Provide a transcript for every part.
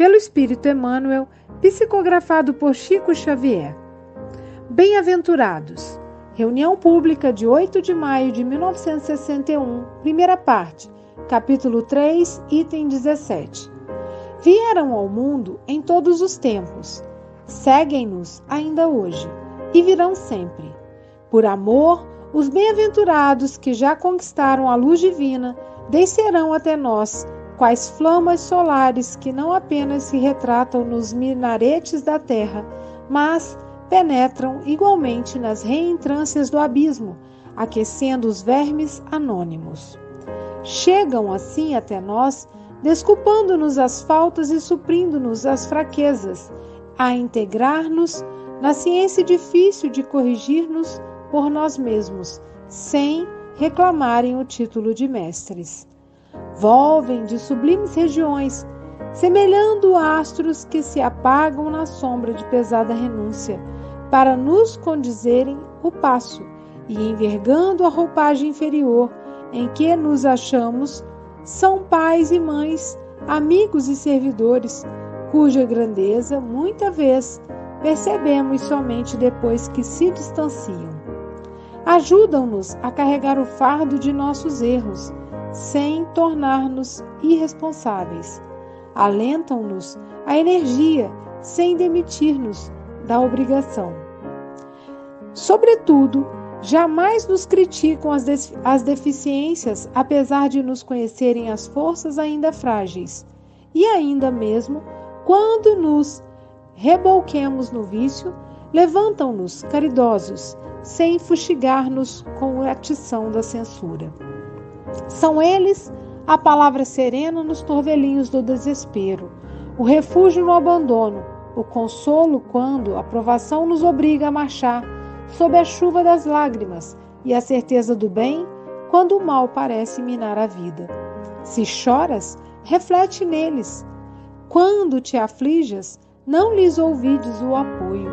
pelo Espírito Emmanuel, psicografado por Chico Xavier. Bem-aventurados. Reunião pública de 8 de maio de 1961, primeira parte, capítulo 3, item 17. Vieram ao mundo em todos os tempos, seguem-nos ainda hoje e virão sempre. Por amor, os bem-aventurados que já conquistaram a luz divina descerão até nós, quais flamas solares que não apenas se retratam nos minaretes da terra, mas penetram igualmente nas reentrâncias do abismo, aquecendo os vermes anônimos. Chegam assim até nós desculpando-nos as faltas e suprindo-nos as fraquezas, a integrar-nos na ciência difícil de corrigir-nos por nós mesmos, sem reclamarem o título de mestres. Volvem de sublimes regiões, semelhando astros que se apagam na sombra de pesada renúncia, para nos condizerem o passo e envergando a roupagem inferior em que nos achamos, são pais e mães, amigos e servidores, cuja grandeza, muita vez, percebemos somente depois que se distanciam. Ajudam-nos a carregar o fardo de nossos erros, sem tornar-nos irresponsáveis. Alentam-nos a energia, sem demitir-nos da obrigação. Sobretudo, Jamais nos criticam as, as deficiências, apesar de nos conhecerem as forças ainda frágeis. E ainda mesmo, quando nos rebolquemos no vício, levantam-nos caridosos, sem fustigar-nos com a atição da censura. São eles a palavra serena nos torvelinhos do desespero, o refúgio no abandono, o consolo quando a provação nos obriga a marchar sob a chuva das lágrimas e a certeza do bem quando o mal parece minar a vida. Se choras, reflete neles. Quando te aflijas, não lhes ouvides o apoio.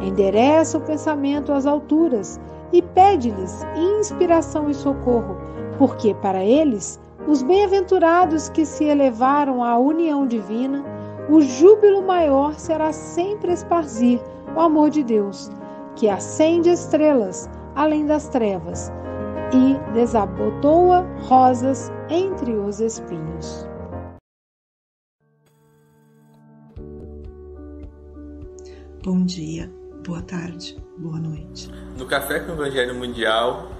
Endereça o pensamento às alturas e pede-lhes inspiração e socorro, porque para eles, os bem-aventurados que se elevaram à união divina, o júbilo maior será sempre esparzir o amor de Deus que acende estrelas além das trevas e desabotoa rosas entre os espinhos. Bom dia, boa tarde, boa noite. No Café com o Evangelho Mundial,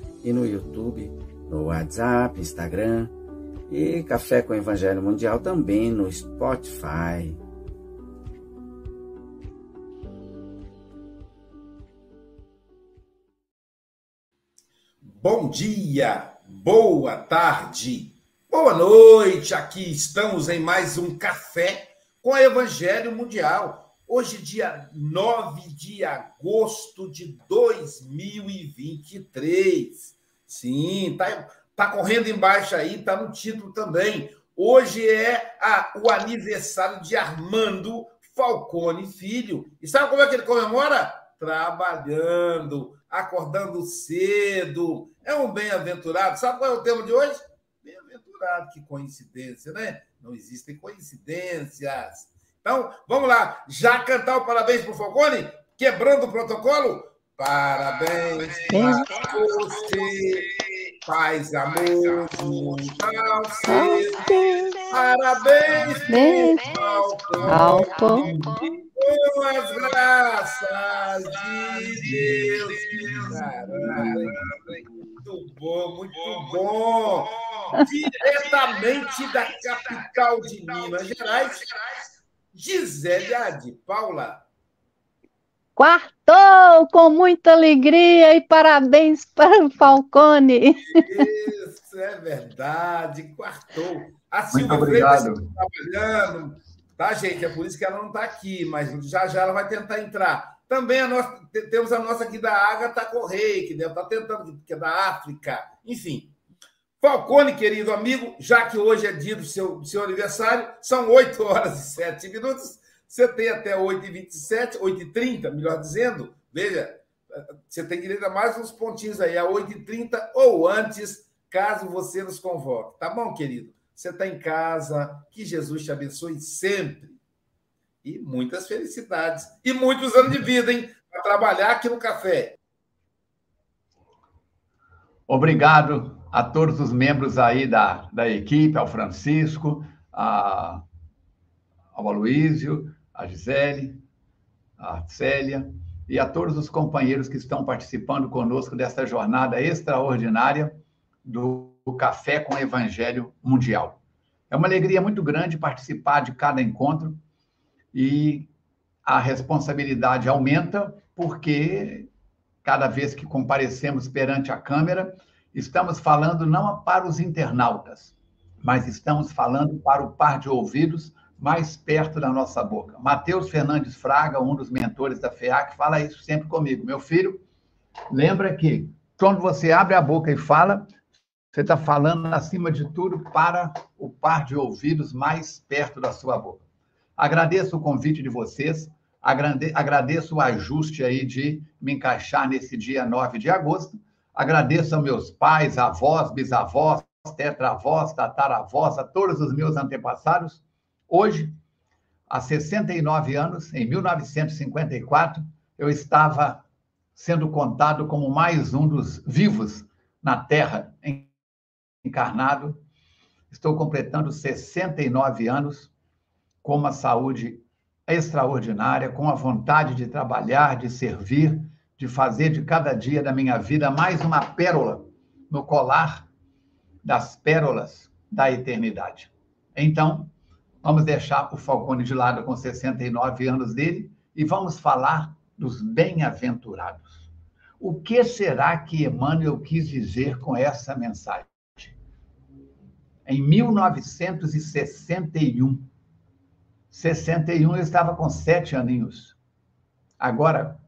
e no YouTube, no WhatsApp, Instagram e Café com Evangelho Mundial também no Spotify. Bom dia, boa tarde, boa noite. Aqui estamos em mais um Café com Evangelho Mundial Hoje, dia 9 de agosto de 2023. Sim, tá, tá correndo embaixo aí, tá no título também. Hoje é a, o aniversário de Armando Falcone Filho. E sabe como é que ele comemora? Trabalhando, acordando cedo. É um bem-aventurado. Sabe qual é o tema de hoje? Bem-aventurado. Que coincidência, né? Não existem coincidências. Então, vamos lá. Já cantar o parabéns para o Falcone? Quebrando o protocolo? Parabéns para você. Paz, amor, ao. Parabéns, Falcone. Com as graças de Deus. Muito bom, muito bom. Diretamente da capital de Minas Gerais, Gisele de Paula. Quartou com muita alegria e parabéns para o Falcone. Isso é verdade, quartou. A Silvia Muito obrigado. trabalhando, tá, gente? É por isso que ela não está aqui, mas já já ela vai tentar entrar. Também a nossa, temos a nossa aqui da Agatha Correia, que está tentando, que é da África. Enfim. Falcone, querido amigo, já que hoje é dia do seu, do seu aniversário, são 8 horas e 7 minutos. Você tem até 8h27, 8h30, melhor dizendo. Veja, você tem direito a mais uns pontinhos aí, a 8h30 ou antes, caso você nos convoque. Tá bom, querido? Você está em casa, que Jesus te abençoe sempre. E muitas felicidades. E muitos anos de vida, hein? Para trabalhar aqui no café. Obrigado a todos os membros aí da, da equipe, ao Francisco, a, ao Aloísio, a Gisele, a Célia e a todos os companheiros que estão participando conosco desta jornada extraordinária do Café com Evangelho Mundial. É uma alegria muito grande participar de cada encontro e a responsabilidade aumenta porque cada vez que comparecemos perante a câmera, estamos falando não para os internautas, mas estamos falando para o par de ouvidos mais perto da nossa boca. Matheus Fernandes Fraga, um dos mentores da FEAC, fala isso sempre comigo. Meu filho, lembra que quando você abre a boca e fala, você está falando, acima de tudo, para o par de ouvidos mais perto da sua boca. Agradeço o convite de vocês, agradeço o ajuste aí de me encaixar nesse dia 9 de agosto. Agradeço aos meus pais, avós, bisavós, tetravós, tataravós, a todos os meus antepassados. Hoje, há 69 anos, em 1954, eu estava sendo contado como mais um dos vivos na Terra encarnado. Estou completando 69 anos com uma saúde extraordinária, com a vontade de trabalhar, de servir, de fazer de cada dia da minha vida mais uma pérola no colar das pérolas da eternidade. Então, vamos deixar o Falcone de lado com 69 anos dele e vamos falar dos bem-aventurados. O que será que Emmanuel quis dizer com essa mensagem? em 1961. 61 eu estava com sete aninhos. Agora,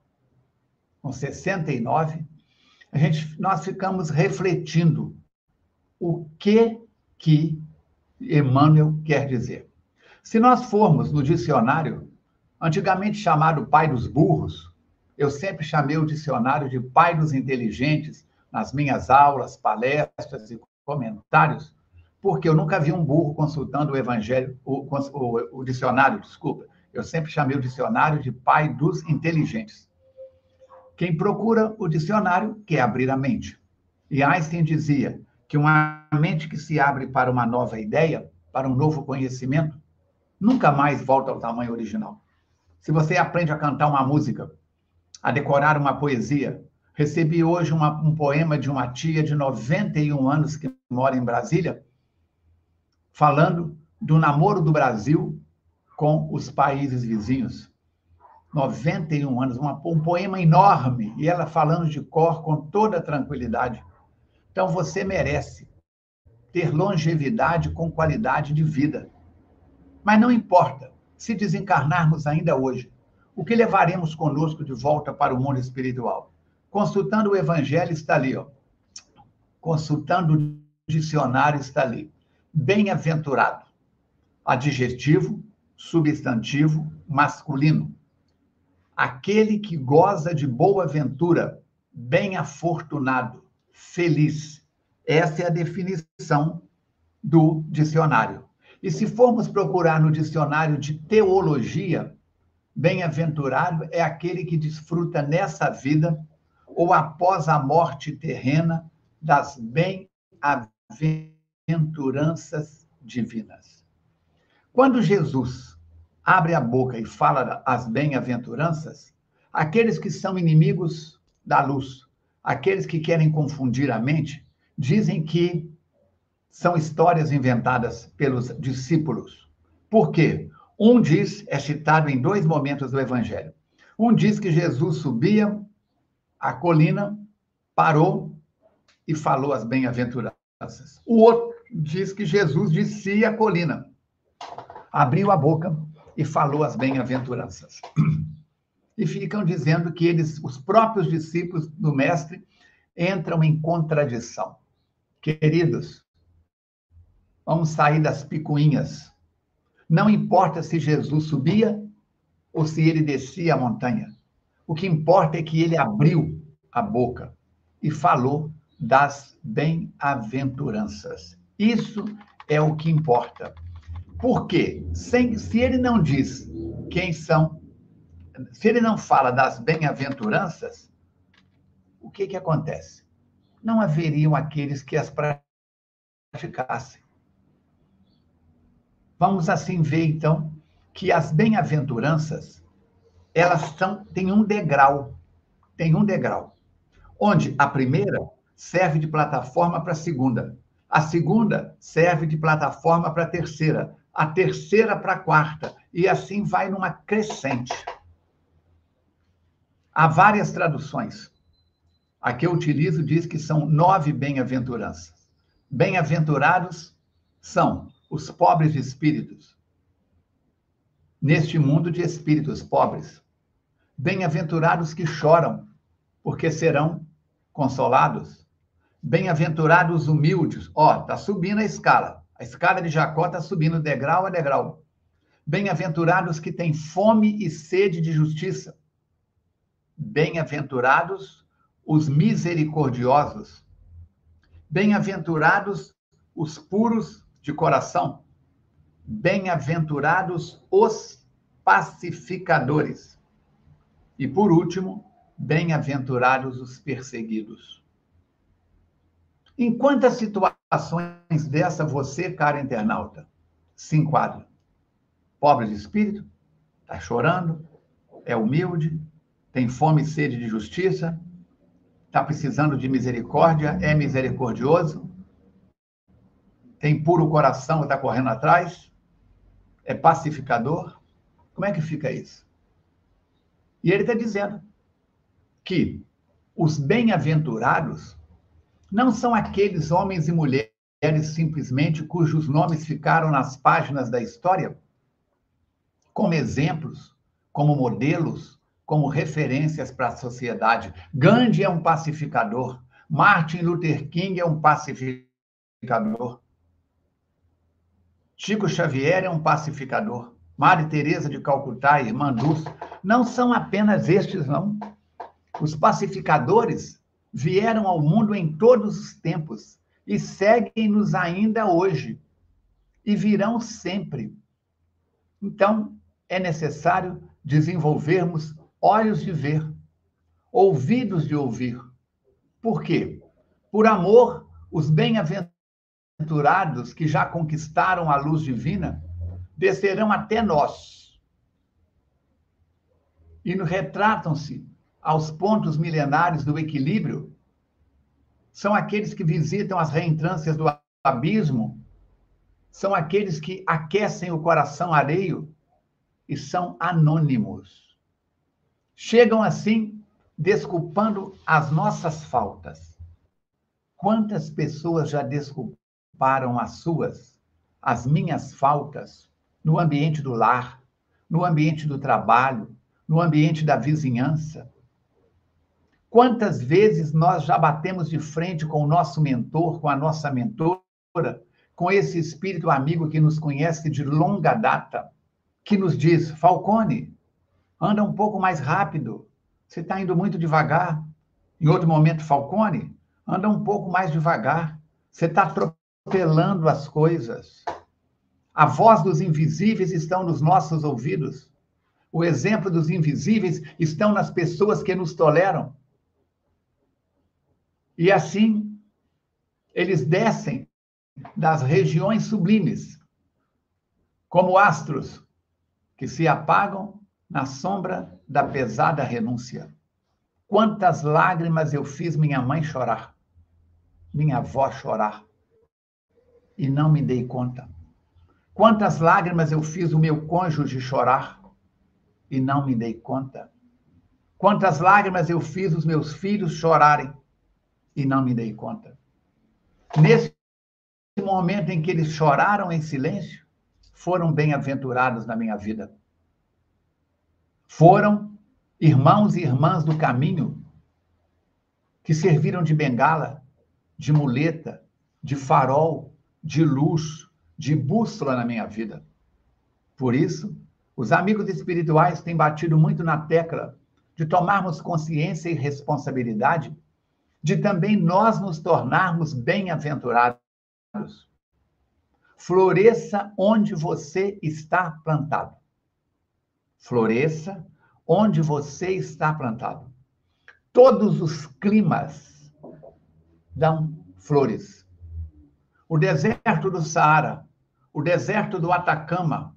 com 69, a gente, nós ficamos refletindo o que que Emmanuel quer dizer. Se nós formos no dicionário, antigamente chamado pai dos burros, eu sempre chamei o dicionário de pai dos inteligentes nas minhas aulas, palestras e comentários, porque eu nunca vi um burro consultando o evangelho, o, o, o dicionário, desculpa. Eu sempre chamei o dicionário de pai dos inteligentes. Quem procura o dicionário quer abrir a mente. E Einstein dizia que uma mente que se abre para uma nova ideia, para um novo conhecimento, nunca mais volta ao tamanho original. Se você aprende a cantar uma música, a decorar uma poesia, recebi hoje uma, um poema de uma tia de 91 anos que mora em Brasília, falando do namoro do Brasil com os países vizinhos. 91 anos, uma, um poema enorme, e ela falando de cor com toda tranquilidade. Então você merece ter longevidade com qualidade de vida. Mas não importa se desencarnarmos ainda hoje, o que levaremos conosco de volta para o mundo espiritual? Consultando o Evangelho está ali, ó. Consultando o dicionário está ali. Bem-aventurado. Adjetivo, substantivo, masculino. Aquele que goza de boa ventura, bem-afortunado, feliz. Essa é a definição do dicionário. E se formos procurar no dicionário de teologia, bem-aventurado é aquele que desfruta nessa vida ou após a morte terrena das bem-aventuranças divinas. Quando Jesus abre a boca e fala as bem-aventuranças, aqueles que são inimigos da luz, aqueles que querem confundir a mente, dizem que são histórias inventadas pelos discípulos. Por quê? Um diz, é citado em dois momentos do Evangelho. Um diz que Jesus subia a colina, parou e falou as bem-aventuranças. O outro diz que Jesus descia a colina, abriu a boca e falou as bem-aventuranças. E ficam dizendo que eles, os próprios discípulos do Mestre, entram em contradição. Queridos, vamos sair das picuinhas. Não importa se Jesus subia ou se ele descia a montanha. O que importa é que ele abriu a boca e falou das bem-aventuranças. Isso é o que importa. Por quê? Sem, se ele não diz quem são, se ele não fala das bem-aventuranças, o que, que acontece? Não haveriam aqueles que as praticassem. Vamos assim ver, então, que as bem-aventuranças, elas são, têm um degrau. Tem um degrau. Onde a primeira serve de plataforma para a segunda. A segunda serve de plataforma para a terceira a terceira para a quarta, e assim vai numa crescente. Há várias traduções. A que eu utilizo diz que são nove bem-aventuranças. Bem-aventurados são os pobres de espíritos, neste mundo de espíritos pobres. Bem-aventurados que choram, porque serão consolados. Bem-aventurados humildes. Ó, tá subindo a escala. A escada de Jacó está subindo degrau a degrau. Bem-aventurados que têm fome e sede de justiça. Bem-aventurados os misericordiosos. Bem-aventurados os puros de coração. Bem-aventurados os pacificadores. E por último, bem-aventurados os perseguidos. Em quantas situações dessa você, cara internauta, se enquadra? Pobre de espírito? Está chorando? É humilde? Tem fome e sede de justiça? Está precisando de misericórdia? É misericordioso? Tem puro coração e está correndo atrás? É pacificador? Como é que fica isso? E ele está dizendo que os bem-aventurados não são aqueles homens e mulheres simplesmente cujos nomes ficaram nas páginas da história como exemplos, como modelos, como referências para a sociedade. Gandhi é um pacificador, Martin Luther King é um pacificador. Chico Xavier é um pacificador. Maria Teresa de Calcutá, irmã Dulce, não são apenas estes, não. Os pacificadores vieram ao mundo em todos os tempos e seguem-nos ainda hoje e virão sempre. Então, é necessário desenvolvermos olhos de ver, ouvidos de ouvir. Por quê? Por amor, os bem-aventurados que já conquistaram a luz divina descerão até nós e retratam-se aos pontos milenares do equilíbrio são aqueles que visitam as reentrâncias do abismo, são aqueles que aquecem o coração areio e são anônimos. Chegam assim desculpando as nossas faltas, Quantas pessoas já desculparam as suas, as minhas faltas, no ambiente do lar, no ambiente do trabalho, no ambiente da vizinhança? Quantas vezes nós já batemos de frente com o nosso mentor, com a nossa mentora, com esse espírito amigo que nos conhece de longa data, que nos diz: Falcone, anda um pouco mais rápido, você está indo muito devagar. Em outro momento, Falcone, anda um pouco mais devagar, você está atropelando as coisas. A voz dos invisíveis estão nos nossos ouvidos. O exemplo dos invisíveis estão nas pessoas que nos toleram. E assim, eles descem das regiões sublimes, como astros que se apagam na sombra da pesada renúncia. Quantas lágrimas eu fiz minha mãe chorar, minha avó chorar, e não me dei conta. Quantas lágrimas eu fiz o meu cônjuge chorar, e não me dei conta. Quantas lágrimas eu fiz os meus filhos chorarem, e não me dei conta. Nesse momento em que eles choraram em silêncio, foram bem-aventurados na minha vida. Foram irmãos e irmãs do caminho que serviram de bengala, de muleta, de farol, de luz, de bússola na minha vida. Por isso, os amigos espirituais têm batido muito na tecla de tomarmos consciência e responsabilidade de também nós nos tornarmos bem-aventurados. Floresça onde você está plantado. Floresça onde você está plantado. Todos os climas dão flores. O deserto do Saara, o deserto do Atacama,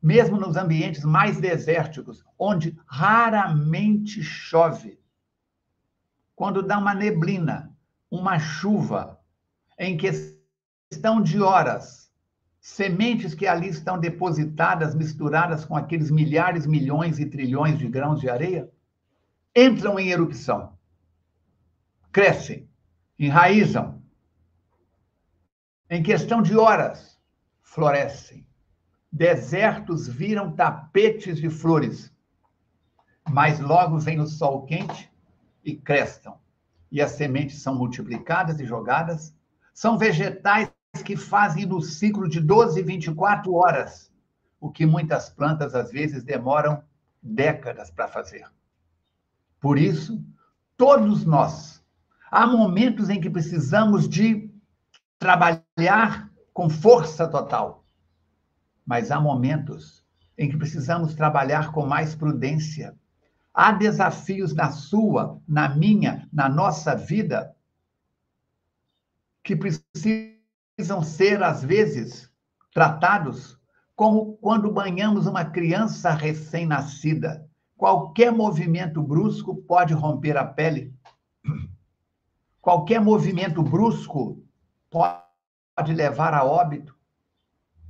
mesmo nos ambientes mais desérticos, onde raramente chove, quando dá uma neblina, uma chuva, em questão de horas, sementes que ali estão depositadas, misturadas com aqueles milhares, milhões e trilhões de grãos de areia, entram em erupção, crescem, enraizam. Em questão de horas, florescem. Desertos viram tapetes de flores. Mas logo vem o sol quente e crestam. E as sementes são multiplicadas e jogadas. São vegetais que fazem no ciclo de 12, 24 horas, o que muitas plantas às vezes demoram décadas para fazer. Por isso, todos nós, há momentos em que precisamos de trabalhar com força total, mas há momentos em que precisamos trabalhar com mais prudência, Há desafios na sua, na minha, na nossa vida que precisam ser, às vezes, tratados como quando banhamos uma criança recém-nascida. Qualquer movimento brusco pode romper a pele. Qualquer movimento brusco pode levar a óbito.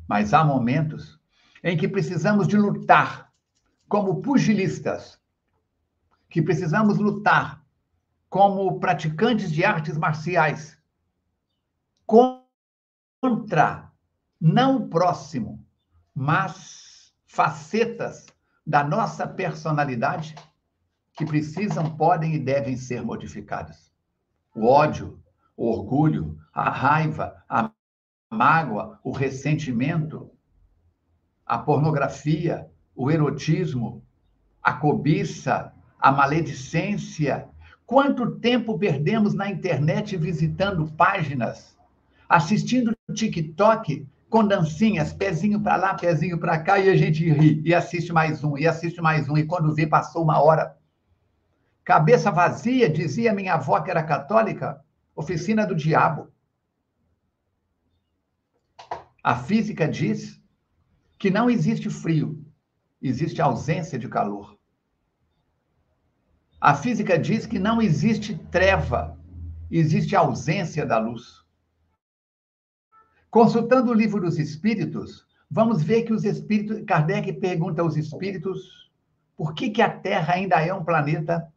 Mas há momentos em que precisamos de lutar como pugilistas que precisamos lutar como praticantes de artes marciais contra não o próximo, mas facetas da nossa personalidade que precisam, podem e devem ser modificadas. O ódio, o orgulho, a raiva, a mágoa, o ressentimento, a pornografia, o erotismo, a cobiça, a maledicência. Quanto tempo perdemos na internet visitando páginas, assistindo TikTok com dancinhas, pezinho para lá, pezinho para cá, e a gente ri, e assiste mais um, e assiste mais um, e quando vê, passou uma hora. Cabeça vazia, dizia minha avó que era católica, oficina do diabo. A física diz que não existe frio, existe ausência de calor. A física diz que não existe treva, existe ausência da luz. Consultando o livro dos espíritos, vamos ver que os espíritos, Kardec pergunta aos espíritos por que, que a Terra ainda é um planeta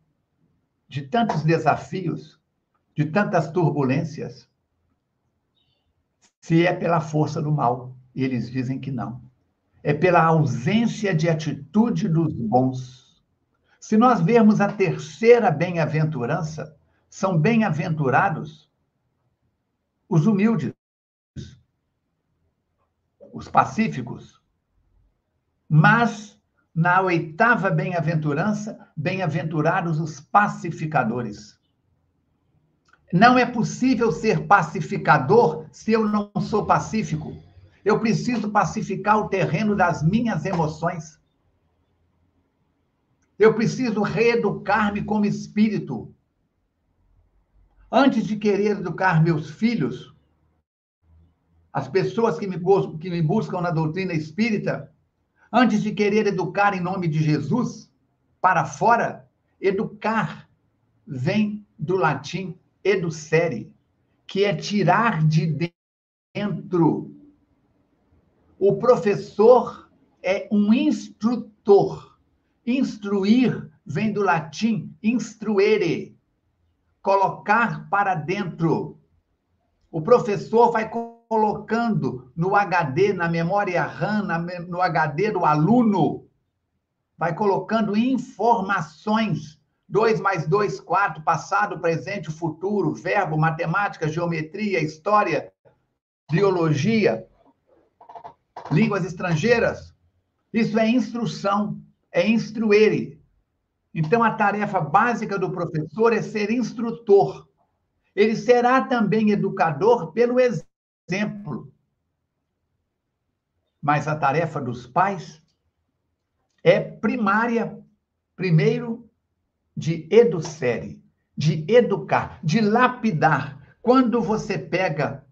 de tantos desafios, de tantas turbulências, se é pela força do mal. E eles dizem que não. É pela ausência de atitude dos bons. Se nós vermos a terceira bem-aventurança, são bem-aventurados os humildes, os pacíficos. Mas, na oitava bem-aventurança, bem-aventurados os pacificadores. Não é possível ser pacificador se eu não sou pacífico. Eu preciso pacificar o terreno das minhas emoções. Eu preciso reeducar-me como espírito. Antes de querer educar meus filhos, as pessoas que me, que me buscam na doutrina espírita, antes de querer educar em nome de Jesus, para fora, educar vem do latim educere, que é tirar de dentro. O professor é um instrutor. Instruir vem do latim instruere, colocar para dentro. O professor vai colocando no HD, na memória RAM, no HD do aluno, vai colocando informações 2 mais 2, 4, passado, presente, futuro, verbo, matemática, geometria, história, biologia, línguas estrangeiras. Isso é instrução, é instruere. Então, a tarefa básica do professor é ser instrutor. Ele será também educador pelo exemplo. Mas a tarefa dos pais é primária. Primeiro, de educere, de educar, de lapidar. Quando você pega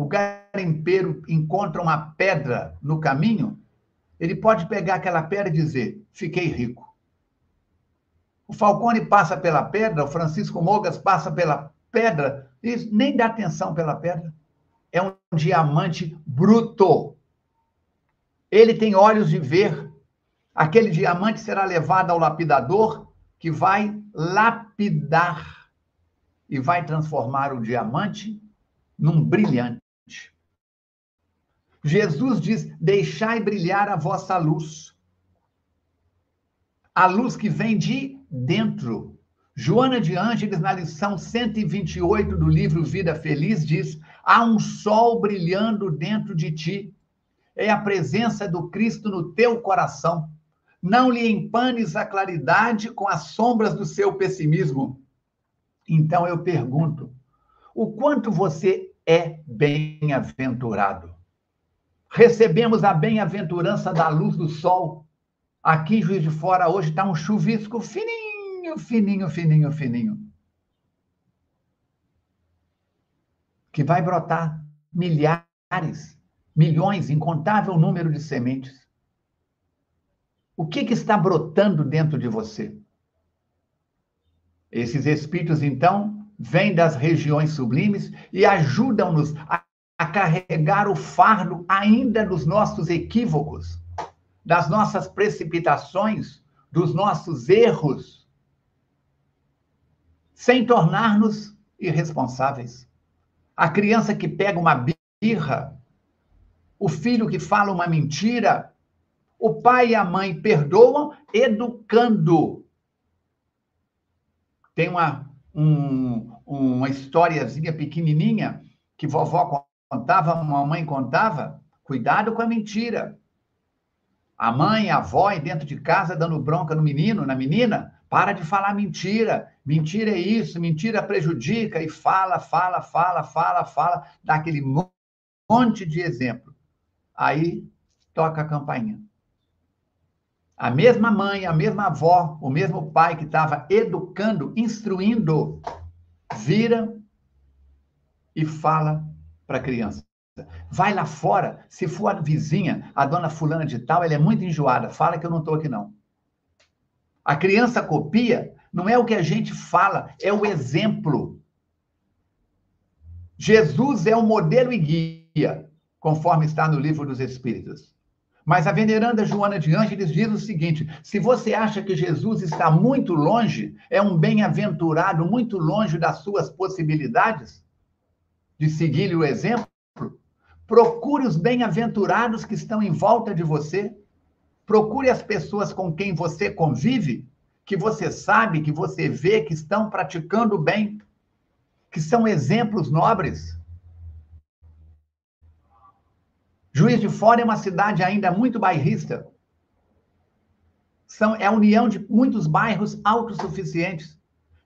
o garimpeiro encontra uma pedra no caminho, ele pode pegar aquela pedra e dizer: fiquei rico. O Falcone passa pela pedra, o Francisco Mogas passa pela pedra, e nem dá atenção pela pedra. É um diamante bruto. Ele tem olhos de ver. Aquele diamante será levado ao lapidador que vai lapidar e vai transformar o diamante num brilhante. Jesus diz: Deixai brilhar a vossa luz. A luz que vem de dentro. Joana de Ângeles, na lição 128 do livro Vida Feliz, diz: Há um sol brilhando dentro de ti. É a presença do Cristo no teu coração. Não lhe empanes a claridade com as sombras do seu pessimismo. Então eu pergunto: o quanto você é bem-aventurado? Recebemos a bem-aventurança da luz do sol. Aqui em Juiz de Fora hoje está um chuvisco fininho, fininho, fininho, fininho. Que vai brotar milhares, milhões, incontável número de sementes. O que, que está brotando dentro de você? Esses espíritos, então, vêm das regiões sublimes e ajudam-nos a, a carregar o fardo ainda dos nossos equívocos, das nossas precipitações, dos nossos erros, sem tornar-nos irresponsáveis. A criança que pega uma birra, o filho que fala uma mentira, o pai e a mãe perdoam, educando. Tem uma, um, uma historiazinha pequenininha que vovó contava, mamãe contava. Cuidado com a mentira. A mãe, a avó, dentro de casa, dando bronca no menino, na menina, para de falar mentira. Mentira é isso, mentira prejudica. E fala, fala, fala, fala, fala, dá aquele monte de exemplo. Aí toca a campainha. A mesma mãe, a mesma avó, o mesmo pai que estava educando, instruindo, vira e fala para a criança. Vai lá fora, se for a vizinha, a dona fulana de tal, ela é muito enjoada, fala que eu não estou aqui não. A criança copia, não é o que a gente fala, é o exemplo. Jesus é o modelo e guia, conforme está no livro dos Espíritos. Mas a veneranda Joana de Ângeles diz o seguinte: se você acha que Jesus está muito longe, é um bem-aventurado muito longe das suas possibilidades de seguir-lhe o exemplo, procure os bem-aventurados que estão em volta de você, procure as pessoas com quem você convive, que você sabe, que você vê que estão praticando bem, que são exemplos nobres. Juiz de Fora é uma cidade ainda muito bairrista. São, é a união de muitos bairros autossuficientes.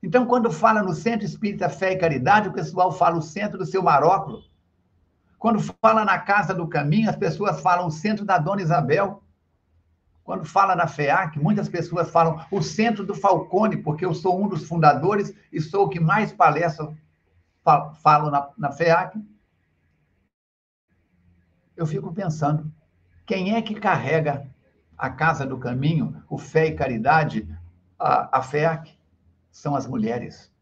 Então, quando fala no Centro Espírita Fé e Caridade, o pessoal fala o centro do seu Maróculo. Quando fala na Casa do Caminho, as pessoas falam o centro da Dona Isabel. Quando fala na FEAC, muitas pessoas falam o centro do Falcone, porque eu sou um dos fundadores e sou o que mais palestra, falo na, na FEAC eu fico pensando, quem é que carrega a Casa do Caminho, o Fé e Caridade, a, a FEAC? São as mulheres.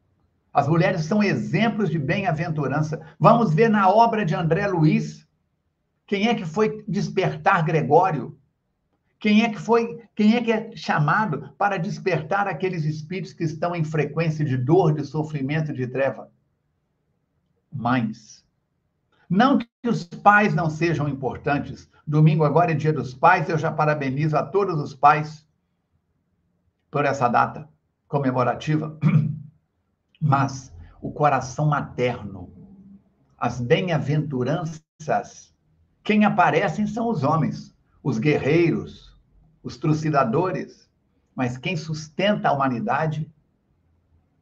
As mulheres são exemplos de bem-aventurança. Vamos ver na obra de André Luiz, quem é que foi despertar Gregório? Quem é que foi, quem é que é chamado para despertar aqueles espíritos que estão em frequência de dor, de sofrimento, de treva? Mães. Não que os pais não sejam importantes. Domingo agora é dia dos pais, eu já parabenizo a todos os pais por essa data comemorativa. Mas o coração materno, as bem-aventuranças, quem aparecem são os homens, os guerreiros, os trucidadores, mas quem sustenta a humanidade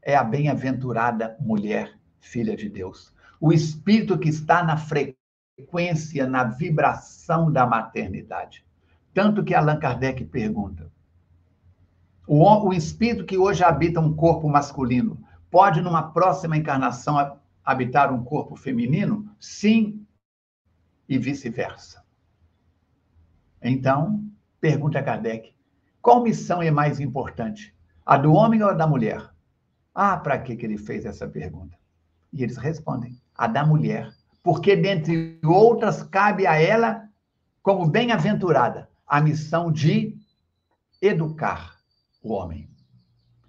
é a bem-aventurada mulher, filha de Deus o espírito que está na frequência, na vibração da maternidade. Tanto que Allan Kardec pergunta: o, o espírito que hoje habita um corpo masculino pode, numa próxima encarnação, habitar um corpo feminino? Sim, e vice-versa. Então, pergunta Kardec: qual missão é mais importante? A do homem ou a da mulher? Ah, para que, que ele fez essa pergunta? E eles respondem: a da mulher, porque, dentre outras, cabe a ela, como bem-aventurada, a missão de educar o homem.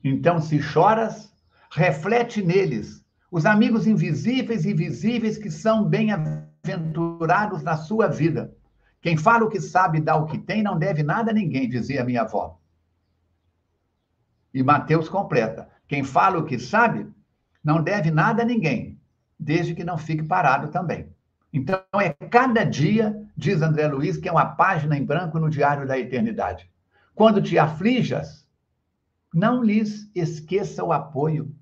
Então, se choras, reflete neles os amigos invisíveis e visíveis que são bem-aventurados na sua vida. Quem fala o que sabe dá o que tem, não deve nada a ninguém, dizia minha avó. E Mateus completa: quem fala o que sabe não deve nada a ninguém, desde que não fique parado também. Então, é cada dia, diz André Luiz, que é uma página em branco no Diário da Eternidade. Quando te aflijas, não lhes esqueça o apoio.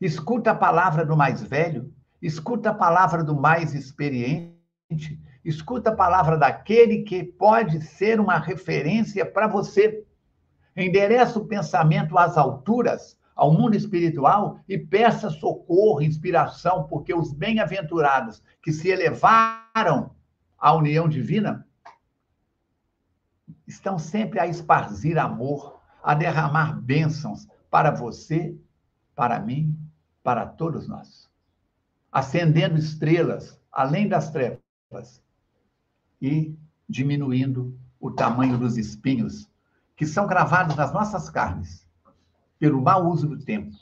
Escuta a palavra do mais velho, escuta a palavra do mais experiente, escuta a palavra daquele que pode ser uma referência para você. Endereça o pensamento às alturas ao mundo espiritual e peça socorro, inspiração, porque os bem-aventurados que se elevaram à união divina estão sempre a esparzir amor, a derramar bênçãos para você, para mim, para todos nós. Acendendo estrelas além das trevas e diminuindo o tamanho dos espinhos que são gravados nas nossas carnes pelo mau uso do tempo.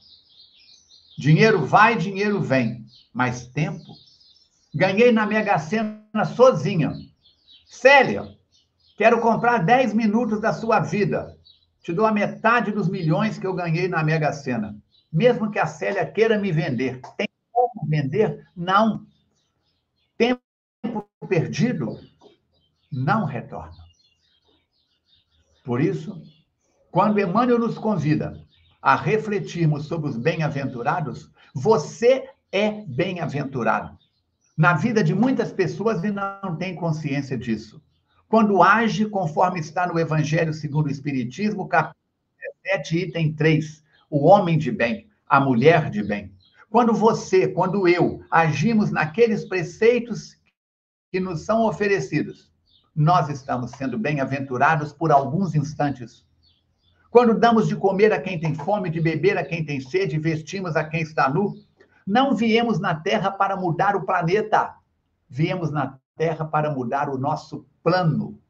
Dinheiro vai, dinheiro vem, mas tempo. Ganhei na Mega Sena sozinha. Célia, quero comprar 10 minutos da sua vida. Te dou a metade dos milhões que eu ganhei na Mega Sena. Mesmo que a Célia queira me vender. Tem como vender? Não. Tempo perdido não retorna. Por isso, quando Emmanuel nos convida a refletirmos sobre os bem-aventurados, você é bem-aventurado. Na vida de muitas pessoas e não tem consciência disso. Quando age conforme está no Evangelho segundo o Espiritismo, capítulo 17, item 3, o homem de bem, a mulher de bem. Quando você, quando eu, agimos naqueles preceitos que nos são oferecidos, nós estamos sendo bem-aventurados por alguns instantes quando damos de comer a quem tem fome, de beber a quem tem sede, vestimos a quem está nu, não viemos na Terra para mudar o planeta. Viemos na Terra para mudar o nosso plano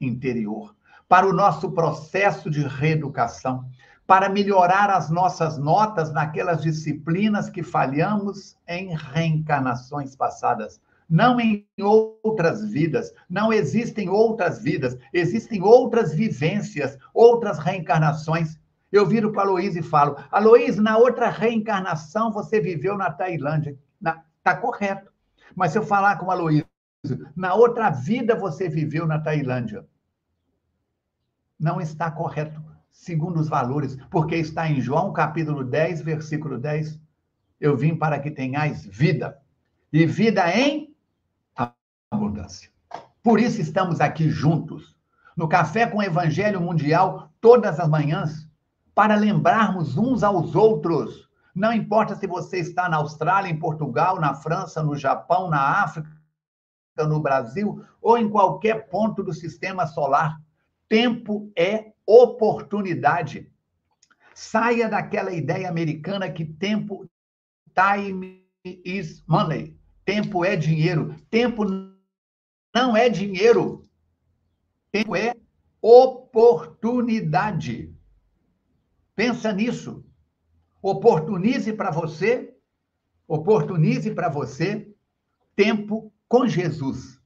interior, para o nosso processo de reeducação, para melhorar as nossas notas naquelas disciplinas que falhamos em reencarnações passadas. Não em outras vidas, não existem outras vidas, existem outras vivências, outras reencarnações. Eu viro para a Luiz e falo: Aloís, na outra reencarnação você viveu na Tailândia. Está correto. Mas se eu falar com a Luiz, na outra vida você viveu na Tailândia. Não está correto, segundo os valores, porque está em João capítulo 10, versículo 10. Eu vim para que tenhais vida, e vida em abundância. Por isso estamos aqui juntos, no Café com o Evangelho Mundial, todas as manhãs, para lembrarmos uns aos outros. Não importa se você está na Austrália, em Portugal, na França, no Japão, na África, no Brasil ou em qualquer ponto do sistema solar. Tempo é oportunidade. Saia daquela ideia americana que tempo, time is money. Tempo é dinheiro. Tempo não é dinheiro. Tempo é oportunidade. Pensa nisso. Oportunize para você, oportunize para você tempo com Jesus.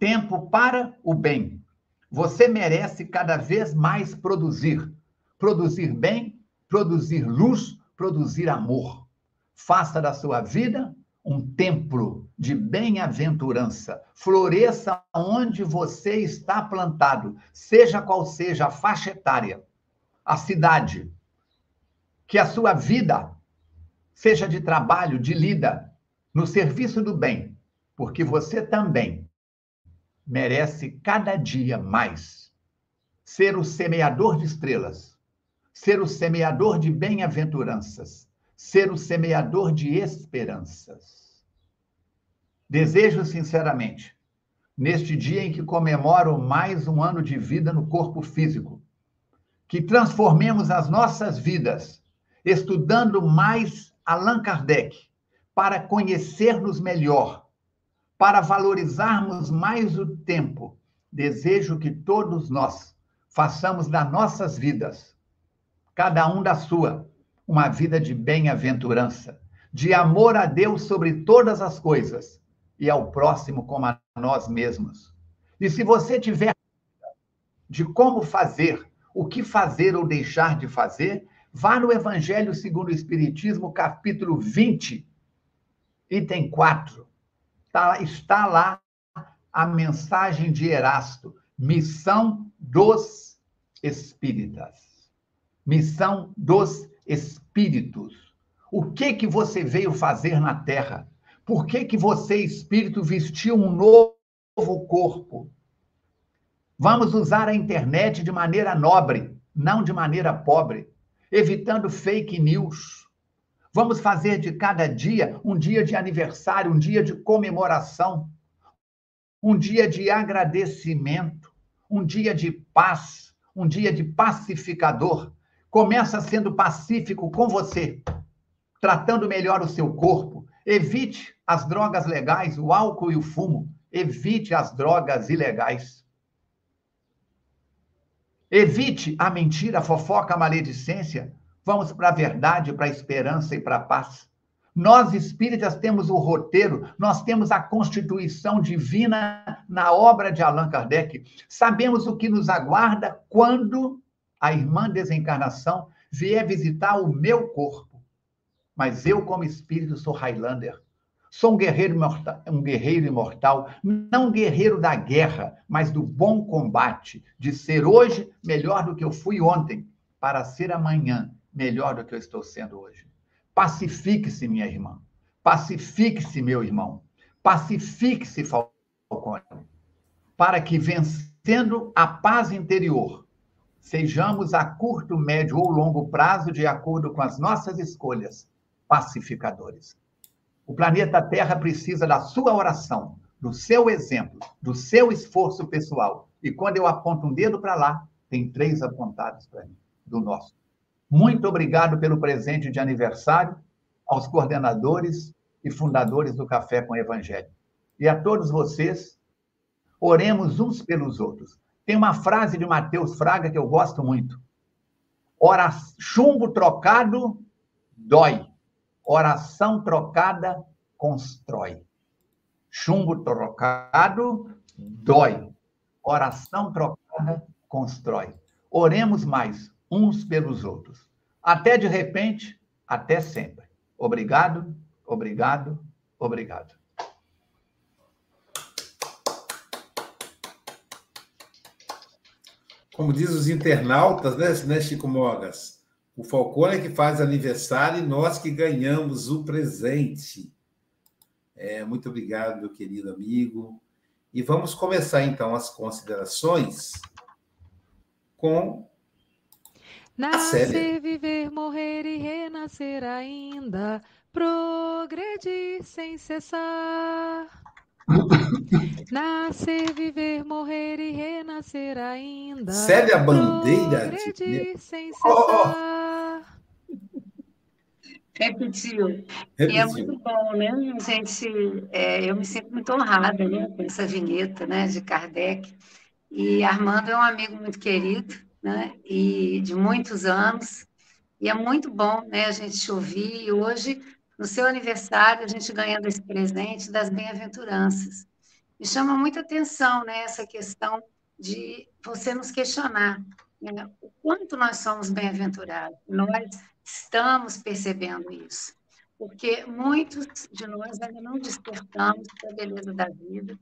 Tempo para o bem. Você merece cada vez mais produzir. Produzir bem, produzir luz, produzir amor. Faça da sua vida um templo de bem-aventurança. Floresça onde você está plantado, seja qual seja a faixa etária, a cidade. Que a sua vida seja de trabalho, de lida, no serviço do bem, porque você também merece cada dia mais ser o semeador de estrelas, ser o semeador de bem-aventuranças, ser o semeador de esperanças. Desejo sinceramente, neste dia em que comemoro mais um ano de vida no corpo físico, que transformemos as nossas vidas estudando mais Allan Kardec para conhecer-nos melhor para valorizarmos mais o tempo, desejo que todos nós façamos das nossas vidas, cada um da sua, uma vida de bem-aventurança, de amor a Deus sobre todas as coisas e ao próximo como a nós mesmos. E se você tiver de como fazer, o que fazer ou deixar de fazer, vá no Evangelho segundo o Espiritismo, capítulo 20, item 4 tá, está lá a mensagem de Erasto, missão dos espíritas. Missão dos espíritos. O que que você veio fazer na Terra? Por que que você, espírito, vestiu um novo corpo? Vamos usar a internet de maneira nobre, não de maneira pobre, evitando fake news Vamos fazer de cada dia um dia de aniversário, um dia de comemoração, um dia de agradecimento, um dia de paz, um dia de pacificador. Começa sendo pacífico com você, tratando melhor o seu corpo. Evite as drogas legais, o álcool e o fumo. Evite as drogas ilegais. Evite a mentira, a fofoca, a maledicência. Vamos para a verdade, para a esperança e para a paz. Nós espíritas temos o roteiro, nós temos a constituição divina na obra de Allan Kardec. Sabemos o que nos aguarda quando a irmã desencarnação vier visitar o meu corpo. Mas eu, como espírito, sou Highlander. Sou um guerreiro, imortal, um guerreiro imortal, não guerreiro da guerra, mas do bom combate, de ser hoje melhor do que eu fui ontem, para ser amanhã melhor do que eu estou sendo hoje. Pacifique-se, minha irmã. Pacifique-se, meu irmão. Pacifique-se, Falcone, para que, vencendo a paz interior, sejamos a curto, médio ou longo prazo, de acordo com as nossas escolhas, pacificadores. O planeta Terra precisa da sua oração, do seu exemplo, do seu esforço pessoal. E quando eu aponto um dedo para lá, tem três apontados para mim, do nosso. Muito obrigado pelo presente de aniversário aos coordenadores e fundadores do Café com Evangelho. E a todos vocês, oremos uns pelos outros. Tem uma frase de Mateus Fraga que eu gosto muito. Ora, chumbo trocado dói. Oração trocada constrói. Chumbo trocado dói. Oração trocada constrói. Oremos mais uns pelos outros. Até de repente, até sempre. Obrigado, obrigado, obrigado. Como diz os internautas, né, né Chico Mogas? O Falcone é que faz aniversário e nós que ganhamos o presente. É, muito obrigado, meu querido amigo. E vamos começar então as considerações com Nascer, viver, morrer e renascer ainda, progredir sem cessar. Nascer, viver, morrer e renascer ainda. Célia Bandeira. Progredir sem cessar. Repetiu. Repetiu. E é muito bom, né, gente? É, eu me sinto muito honrada né, com essa vinheta né, de Kardec. E Armando é um amigo muito querido né? E de muitos anos. E é muito bom, né, a gente te ouvir. E hoje, no seu aniversário, a gente ganhando esse presente das bem-aventuranças. Me chama muita atenção, né, essa questão de você nos questionar né, o quanto nós somos bem-aventurados. Nós estamos percebendo isso. Porque muitos de nós ainda não despertamos para a beleza da vida,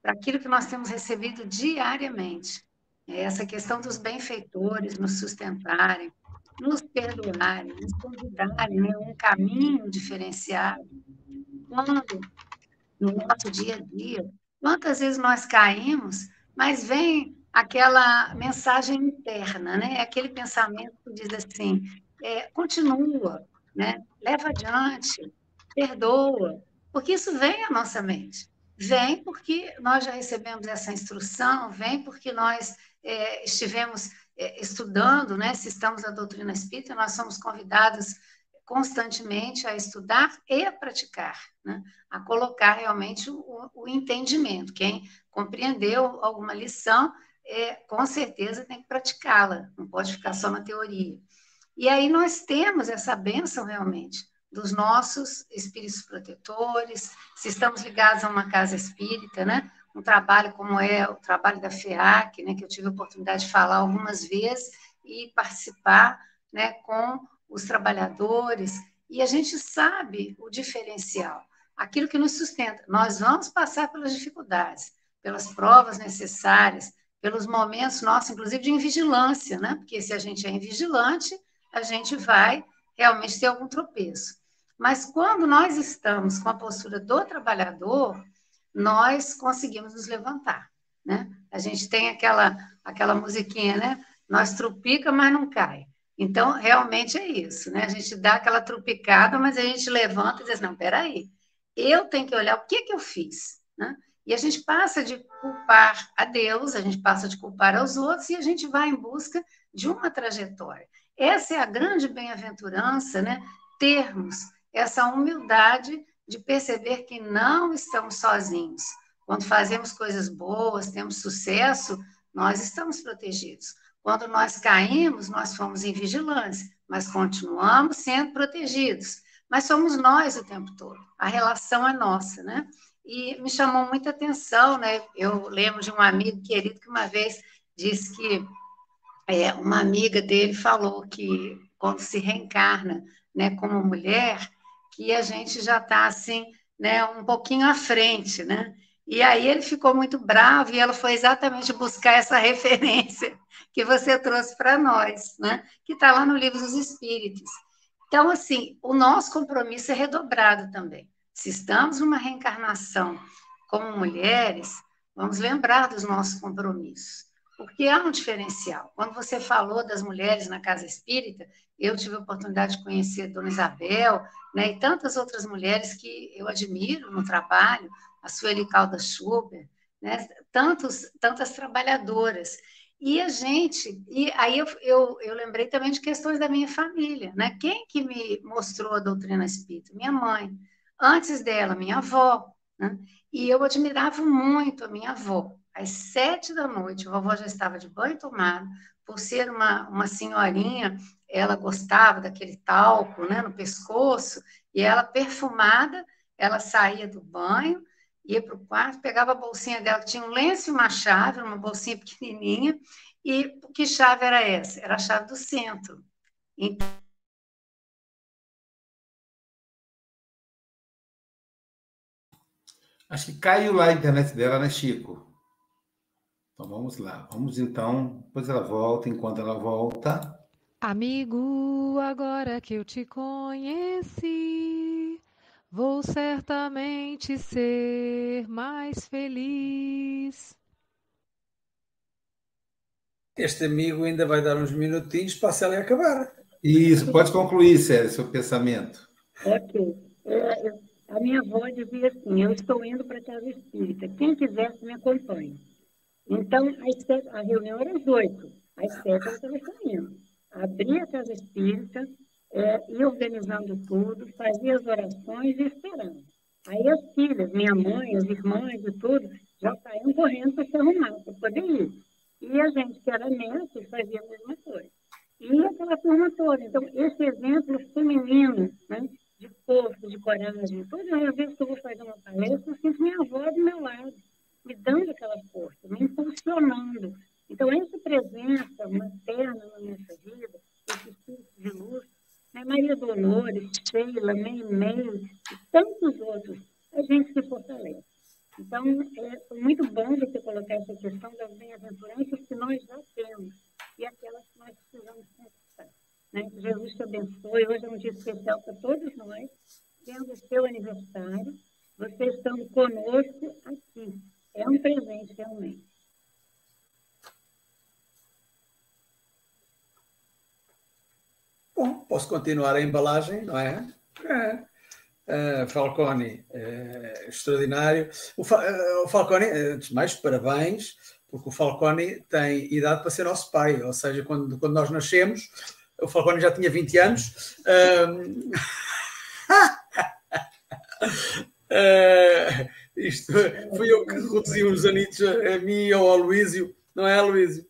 para aquilo que nós temos recebido diariamente. Essa questão dos benfeitores nos sustentarem, nos perdoarem, nos convidarem né, um caminho diferenciado. Quando, no nosso dia a dia, quantas vezes nós caímos, mas vem aquela mensagem interna, né? aquele pensamento que diz assim, é, continua, né? leva adiante, perdoa, porque isso vem à nossa mente. Vem porque nós já recebemos essa instrução, vem porque nós é, estivemos é, estudando, né, se estamos na doutrina espírita, nós somos convidados constantemente a estudar e a praticar, né, a colocar realmente o, o entendimento. Quem compreendeu alguma lição, é, com certeza tem que praticá-la, não pode ficar só na teoria. E aí nós temos essa bênção realmente dos nossos espíritos protetores, se estamos ligados a uma casa espírita, né? Um trabalho como é o trabalho da FEAC, né, que eu tive a oportunidade de falar algumas vezes e participar né, com os trabalhadores, e a gente sabe o diferencial, aquilo que nos sustenta. Nós vamos passar pelas dificuldades, pelas provas necessárias, pelos momentos nossos, inclusive de invigilância, né? porque se a gente é invigilante, a gente vai realmente ter algum tropeço. Mas quando nós estamos com a postura do trabalhador, nós conseguimos nos levantar, né? A gente tem aquela aquela musiquinha, né? Nós trupica, mas não cai. Então, realmente é isso, né? A gente dá aquela trupicada, mas a gente levanta e diz, não, peraí, eu tenho que olhar o que, que eu fiz, né? E a gente passa de culpar a Deus, a gente passa de culpar aos outros e a gente vai em busca de uma trajetória. Essa é a grande bem-aventurança, né? Termos essa humildade de perceber que não estamos sozinhos. Quando fazemos coisas boas, temos sucesso, nós estamos protegidos. Quando nós caímos, nós fomos invigilantes, mas continuamos sendo protegidos. Mas somos nós o tempo todo. A relação é nossa, né? E me chamou muita atenção, né? Eu lembro de um amigo querido que uma vez disse que é, uma amiga dele falou que quando se reencarna, né, como mulher, que a gente já está assim, né, um pouquinho à frente, né? E aí ele ficou muito bravo e ela foi exatamente buscar essa referência que você trouxe para nós, né? Que está lá no livro dos Espíritos. Então, assim, o nosso compromisso é redobrado também. Se estamos numa reencarnação como mulheres, vamos lembrar dos nossos compromissos, porque há um diferencial. Quando você falou das mulheres na casa espírita, eu tive a oportunidade de conhecer Dona Isabel, né, e tantas outras mulheres que eu admiro no trabalho, a Sueli Calda Schubert, né, tantos, tantas trabalhadoras. E a gente, e aí eu, eu, eu, lembrei também de questões da minha família, né? Quem que me mostrou a doutrina espírita? Minha mãe. Antes dela, minha avó. Né? E eu admirava muito a minha avó. Às sete da noite, a vovó já estava de banho tomado, por ser uma, uma senhorinha, ela gostava daquele talco né, no pescoço, e ela perfumada, ela saía do banho, ia para o quarto, pegava a bolsinha dela, que tinha um lenço e uma chave, uma bolsinha pequenininha, e que chave era essa? Era a chave do centro. Então, Acho que caiu lá a internet dela, né, Chico? Então vamos lá. Vamos então. Depois ela volta. Enquanto ela volta. Amigo, agora que eu te conheci, vou certamente ser mais feliz. Este amigo ainda vai dar uns minutinhos para a Célia acabar. Isso, pode concluir, Célia, seu pensamento. Ok. É, a minha avó dizia assim: Eu estou indo para a casa espírita. Quem quiser, me acompanhe. Então, sete, a reunião era às oito. Às sete eu estava saindo. Abria a casa espírita, é, ia organizando tudo, fazia as orações e esperando. Aí as filhas, minha mãe, as irmãs e tudo, já saíam correndo para se arrumar, para poder ir. E a gente, que era neto, fazia a mesma coisa. E aquela turma toda. Então, esse exemplo feminino, né, de força, de coragem, todas as vezes que eu vou fazer uma palestra, eu sinto minha avó do meu lado, me dando aquela força, me impulsionando. Então, essa presença materna na nossa vida, esse espírito de luz, né, Maria Dolores, Sheila, Meimei e tantos outros, a gente se fortalece. Então, é muito bom você colocar essa questão das bem-aventuranças que nós já temos e aquelas que nós precisamos conquistar. Né? Jesus te abençoe. Hoje é um dia especial para todos nós, tendo o seu aniversário, você estando conosco aqui. É um presente, realmente. Bom, posso continuar a embalagem, não é? Uh, Falcone, uh, extraordinário. O, Fa uh, o, Falcone, antes de mais, parabéns, porque o Falcone tem idade para ser nosso pai, ou seja, quando, quando nós nascemos, o Falcone já tinha 20 anos. isto fui eu que reduzi uns anitos a, a mim ou ao Luísio, não é, Luísio?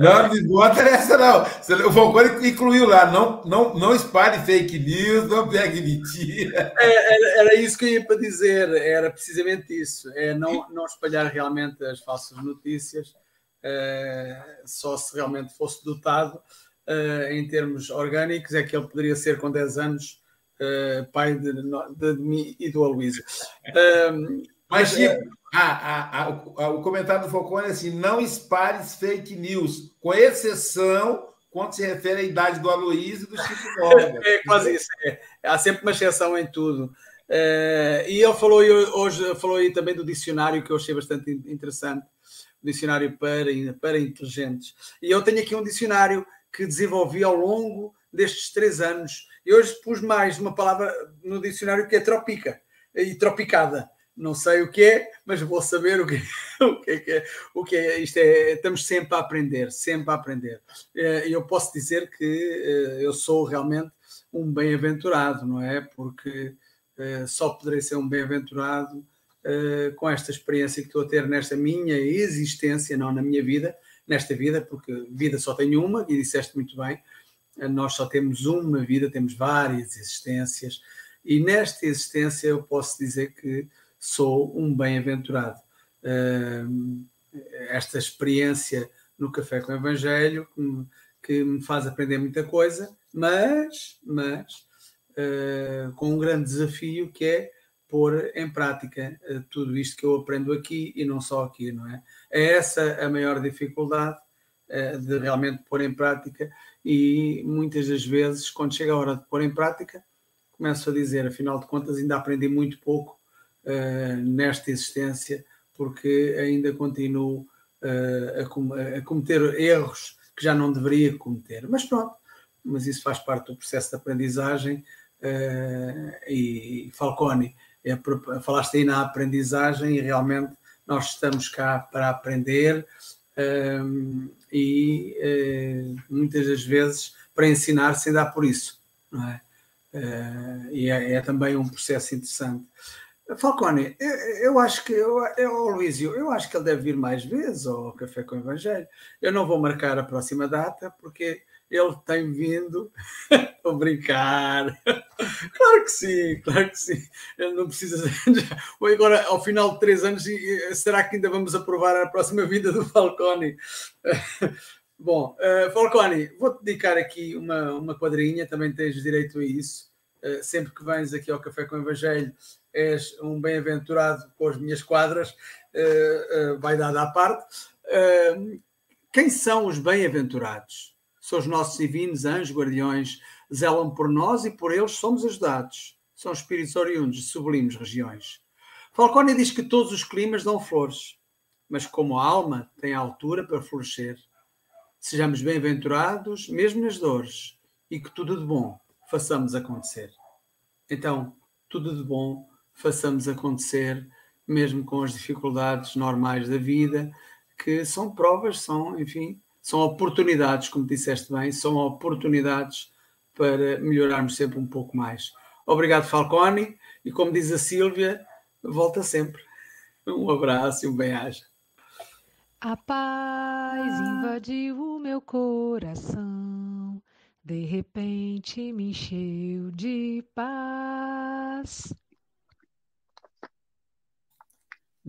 Não, não bota essa não. O Falcone incluiu lá, não, não, não espalhe fake news, não pegue mentira. É, era, era, isso que eu ia para dizer, era precisamente isso, é não, não espalhar realmente as falsas notícias, é, só se realmente fosse dotado é, em termos orgânicos, é que ele poderia ser com 10 anos é, pai de, de, de, mim e do Aloysio. Mas, Chico, a, a, a, o comentário do Falcone é assim: não espalhes fake news, com exceção quando se refere à idade do Aloysio e do Chico Nova. É quase isso. É. Há sempre uma exceção em tudo. Uh, e ele falou hoje falou aí também do dicionário que eu achei bastante interessante, o dicionário para, para inteligentes. E eu tenho aqui um dicionário que desenvolvi ao longo destes três anos. E hoje pus mais uma palavra no dicionário que é tropica e tropicada não sei o que é, mas vou saber o que, o que, é, que é, o que é. Isto é, estamos sempre a aprender, sempre a aprender. Eh, eu posso dizer que eh, eu sou realmente um bem-aventurado, não é? Porque eh, só poderei ser um bem-aventurado com esta experiência que estou a ter nesta minha existência, não na minha vida, nesta vida, porque vida só tenho uma, e disseste muito bem, nós só temos uma vida, temos várias existências, e nesta existência eu posso dizer que sou um bem-aventurado. esta experiência no Café com o Evangelho que me, faz aprender muita coisa, mas, mas uh, com um grande desafio que é pôr em prática uh, tudo isto que eu aprendo aqui e não só aqui, não é? É essa a maior dificuldade uh, de realmente pôr em prática e muitas das vezes, quando chega a hora de pôr em prática, começo a dizer, afinal de contas, ainda aprendi muito pouco uh, nesta existência, porque ainda continuo uh, a, com, a, cometer erros que já não deveria cometer. Mas pronto, mas isso faz parte do processo de aprendizagem. Uh, e Falcone, é, falaste aí na aprendizagem e realmente nós estamos cá para aprender e muitas das vezes para ensinar sem dar por isso, é? Uh, e é, é, também um processo interessante. Falcone, eu, eu acho que, eu, eu, Luísio, eu acho que ele deve vir mais vezes ao Café com o Evangelho. Eu não vou marcar a próxima data, porque ele tem vindo. Vou brincar. Claro que sim, claro que sim. Ele não precisa. Agora, ao final de três anos, será que ainda vamos aprovar a próxima vinda do Falcone? Bom, uh, Falcone, vou-te dedicar aqui uma, uma quadrinha, também tens direito a isso. Uh, sempre que vens aqui ao Café com o Evangelho, és um bem-aventurado com as minhas quadras, uh, vai dar à parte. quem são os bem-aventurados? São os nossos divinos anjos guardiões, zelam por nós e por eles somos ajudados. São espíritos oriundos de sublimes regiões. Falcone diz que todos os climas dão flores, mas como a alma tem altura para florescer, sejamos bem-aventurados, mesmo nas dores, e que tudo de bom façamos acontecer. Então, tudo de bom façamos acontecer, mesmo com as dificuldades normais da vida, que são provas, são, enfim, são oportunidades, como disseste bem, são oportunidades para melhorarmos sempre um pouco mais. Obrigado, Falcone, e como diz a Sílvia, volta sempre. Um abraço e um bem-aja. A paz invadiu o meu coração, de repente me encheu de paz.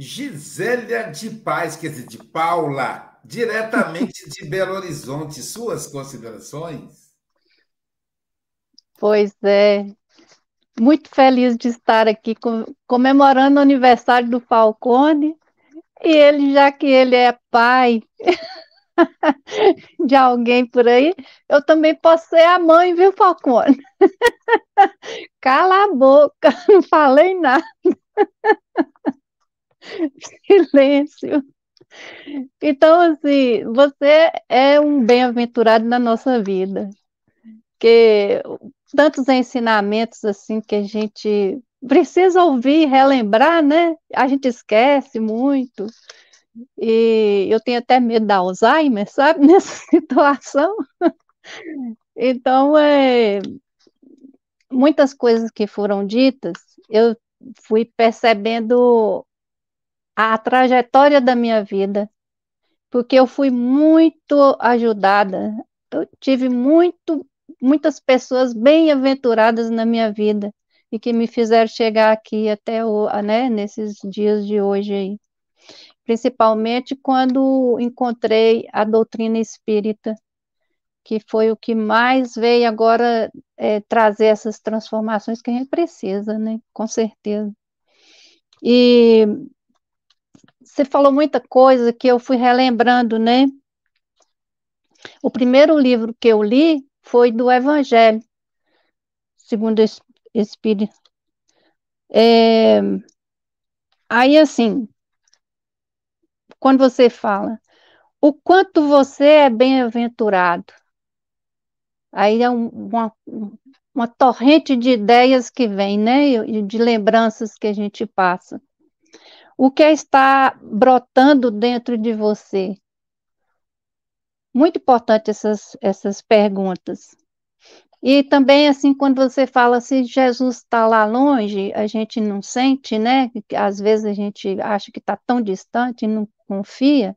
Gisélia de Paz, quer dizer, de Paula, diretamente de Belo Horizonte. Suas considerações? Pois é, muito feliz de estar aqui comemorando o aniversário do Falcone. E ele, já que ele é pai de alguém por aí, eu também posso ser a mãe, viu, Falcone? Cala a boca, não falei nada. Silêncio. Então, assim, você é um bem-aventurado na nossa vida, que tantos ensinamentos assim que a gente precisa ouvir, relembrar, né? A gente esquece muito. E eu tenho até medo da Alzheimer, sabe, nessa situação. Então, é, muitas coisas que foram ditas, eu fui percebendo a trajetória da minha vida, porque eu fui muito ajudada, eu tive muito, muitas pessoas bem-aventuradas na minha vida e que me fizeram chegar aqui até o, né, nesses dias de hoje aí. Principalmente quando encontrei a doutrina espírita, que foi o que mais veio agora é, trazer essas transformações que a gente precisa, né? Com certeza. E você falou muita coisa que eu fui relembrando, né? O primeiro livro que eu li foi do Evangelho, segundo o Espírito. É, aí, assim, quando você fala, o quanto você é bem-aventurado, aí é um, uma, uma torrente de ideias que vem, né? De lembranças que a gente passa o que está brotando dentro de você? Muito importante essas, essas perguntas. E também, assim, quando você fala se Jesus está lá longe, a gente não sente, né? Às vezes a gente acha que está tão distante e não confia,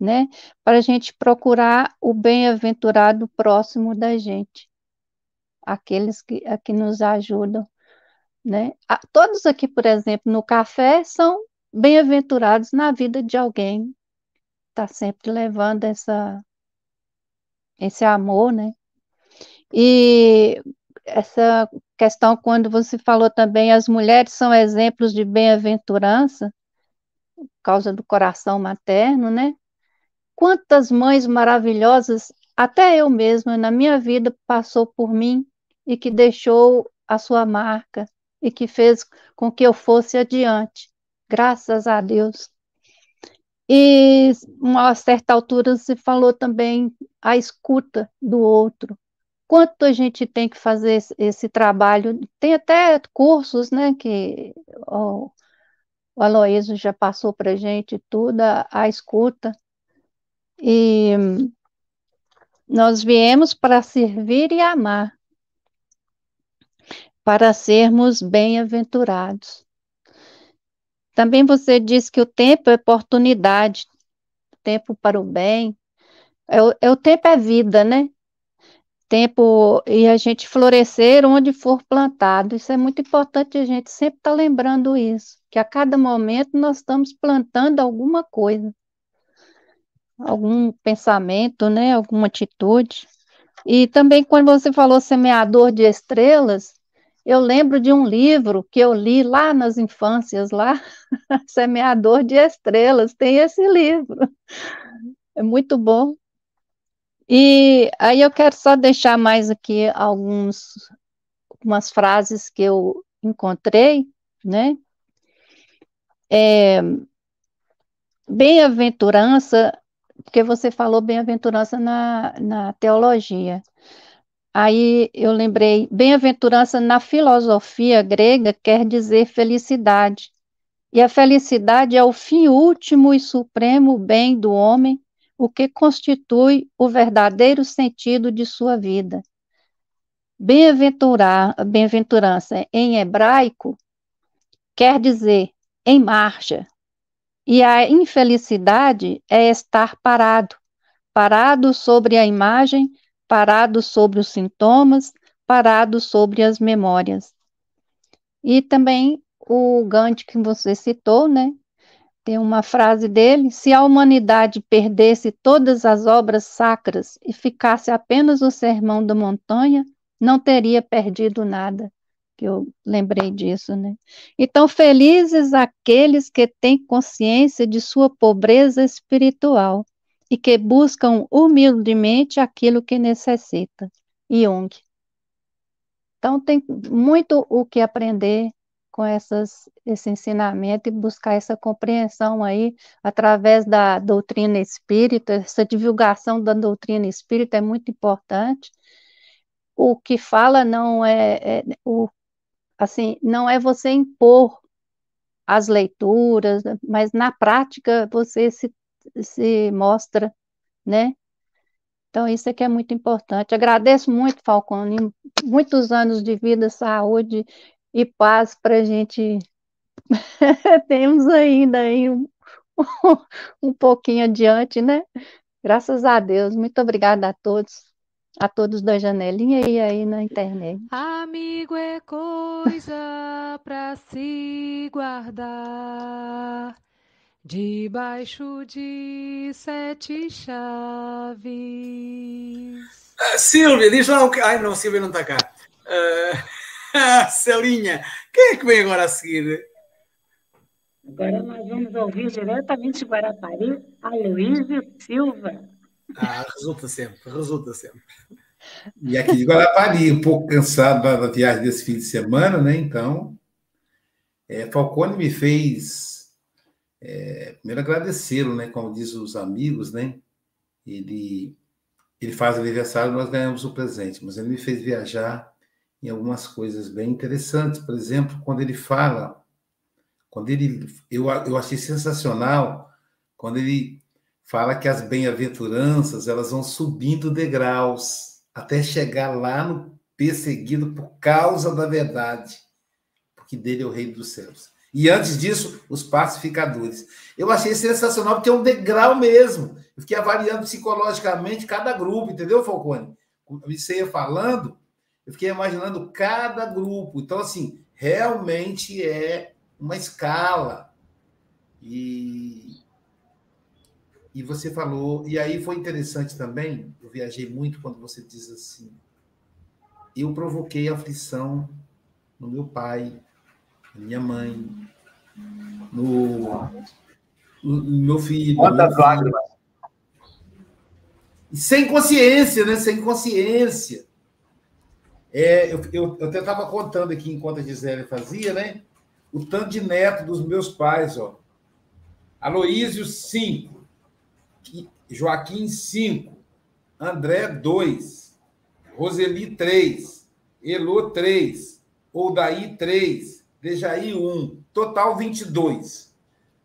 né? Para a gente procurar o bem-aventurado próximo da gente, aqueles que, que nos ajudam, né? Todos aqui, por exemplo, no café são bem-aventurados na vida de alguém, está sempre levando essa, esse amor, né? E essa questão, quando você falou também, as mulheres são exemplos de bem-aventurança, por causa do coração materno, né? Quantas mães maravilhosas, até eu mesma, na minha vida, passou por mim e que deixou a sua marca e que fez com que eu fosse adiante graças a Deus. E uma certa altura se falou também a escuta do outro. Quanto a gente tem que fazer esse, trabalho? Tem até cursos, né, que o Aloysio já passou para a gente tudo, a, a escuta. E nós viemos para servir e amar, para sermos bem-aventurados. Também você disse que o tempo é oportunidade, tempo para o bem. É, é, o tempo é vida, né? Tempo e a gente florescer onde for plantado. Isso é muito importante a gente sempre estar tá lembrando isso, que a cada momento nós estamos plantando alguma coisa, algum pensamento, né? Alguma atitude. E também quando você falou semeador de estrelas, eu lembro de um livro que eu li lá nas infâncias, lá, Semeador de Estrelas, tem esse livro. É muito bom. E aí eu quero só deixar mais aqui alguns algumas frases que eu encontrei, né? É, bem-aventurança, porque você falou bem-aventurança na, na teologia. Aí eu lembrei, bem-aventurança na filosofia grega quer dizer felicidade. E a felicidade é o fim último e supremo bem do homem, o que constitui o verdadeiro sentido de sua vida. Bem-aventurança em hebraico quer dizer em marcha. E a infelicidade é estar parado, parado sobre a imagem parado sobre os sintomas, parado sobre as memórias. E também o Gandhi que você citou, né? Tem uma frase dele: se a humanidade perdesse todas as obras sacras e ficasse apenas o sermão da montanha, não teria perdido nada. Que eu lembrei disso, né? Então, felizes aqueles que têm consciência de sua pobreza espiritual e que buscam humildemente aquilo que necessita. Jung. Então, tem muito o que aprender com essas, esse ensinamento e buscar essa compreensão aí através da doutrina espírita, essa divulgação da doutrina espírita é muito importante. O que fala não é, é o, assim, não é você impor as leituras, mas na prática você se se mostra, né? Então, isso aqui é muito importante. Agradeço muito, Falcone, muitos anos de vida, saúde e paz para a gente. Temos ainda aí um, um pouquinho adiante, né? Graças a Deus. Muito obrigada a todos, a todos da janelinha e aí na internet. Amigo é coisa para se guardar Debaixo de sete chaves. Uh, Silvia, diz lá o que. Ai, não, Silvia não está cá. Uh, Celinha, quem é que vem agora a seguir? Agora nós vamos ouvir diretamente de Guarapari, Aloysio Silva. Ah, resulta sempre, resulta sempre. E aqui de Guarapari, um pouco cansado da viagem desse fim de semana, né? Então, é, Falcone me fez é, primeiro agradecê-lo, né? Como diz os amigos, né? Ele, ele faz aniversário, nós ganhamos o presente, mas ele me fez viajar em algumas coisas bem interessantes. Por exemplo, quando ele fala, quando ele, eu, eu achei sensacional quando ele fala que as bem-aventuranças elas vão subindo degraus até chegar lá no perseguido por causa da verdade, porque dele é o rei dos céus. E antes disso, os pacificadores. Eu achei sensacional, porque é um degrau mesmo. Eu fiquei avaliando psicologicamente cada grupo, entendeu, Falcone? Você ia falando, eu fiquei imaginando cada grupo. Então, assim, realmente é uma escala. E, e você falou, e aí foi interessante também, eu viajei muito quando você diz assim, eu provoquei aflição no meu pai, minha mãe, no, no meu filho. Quantas lágrimas? Sem consciência, né? Sem consciência. É, eu, eu, eu até estava contando aqui enquanto a Gisele fazia, né? O tanto de neto dos meus pais, ó. Aloísio, 5. Joaquim, 5. André, 2. Roseli, 3. Elô, 3. Oldaí, 3. Dejaí, um. Total 22.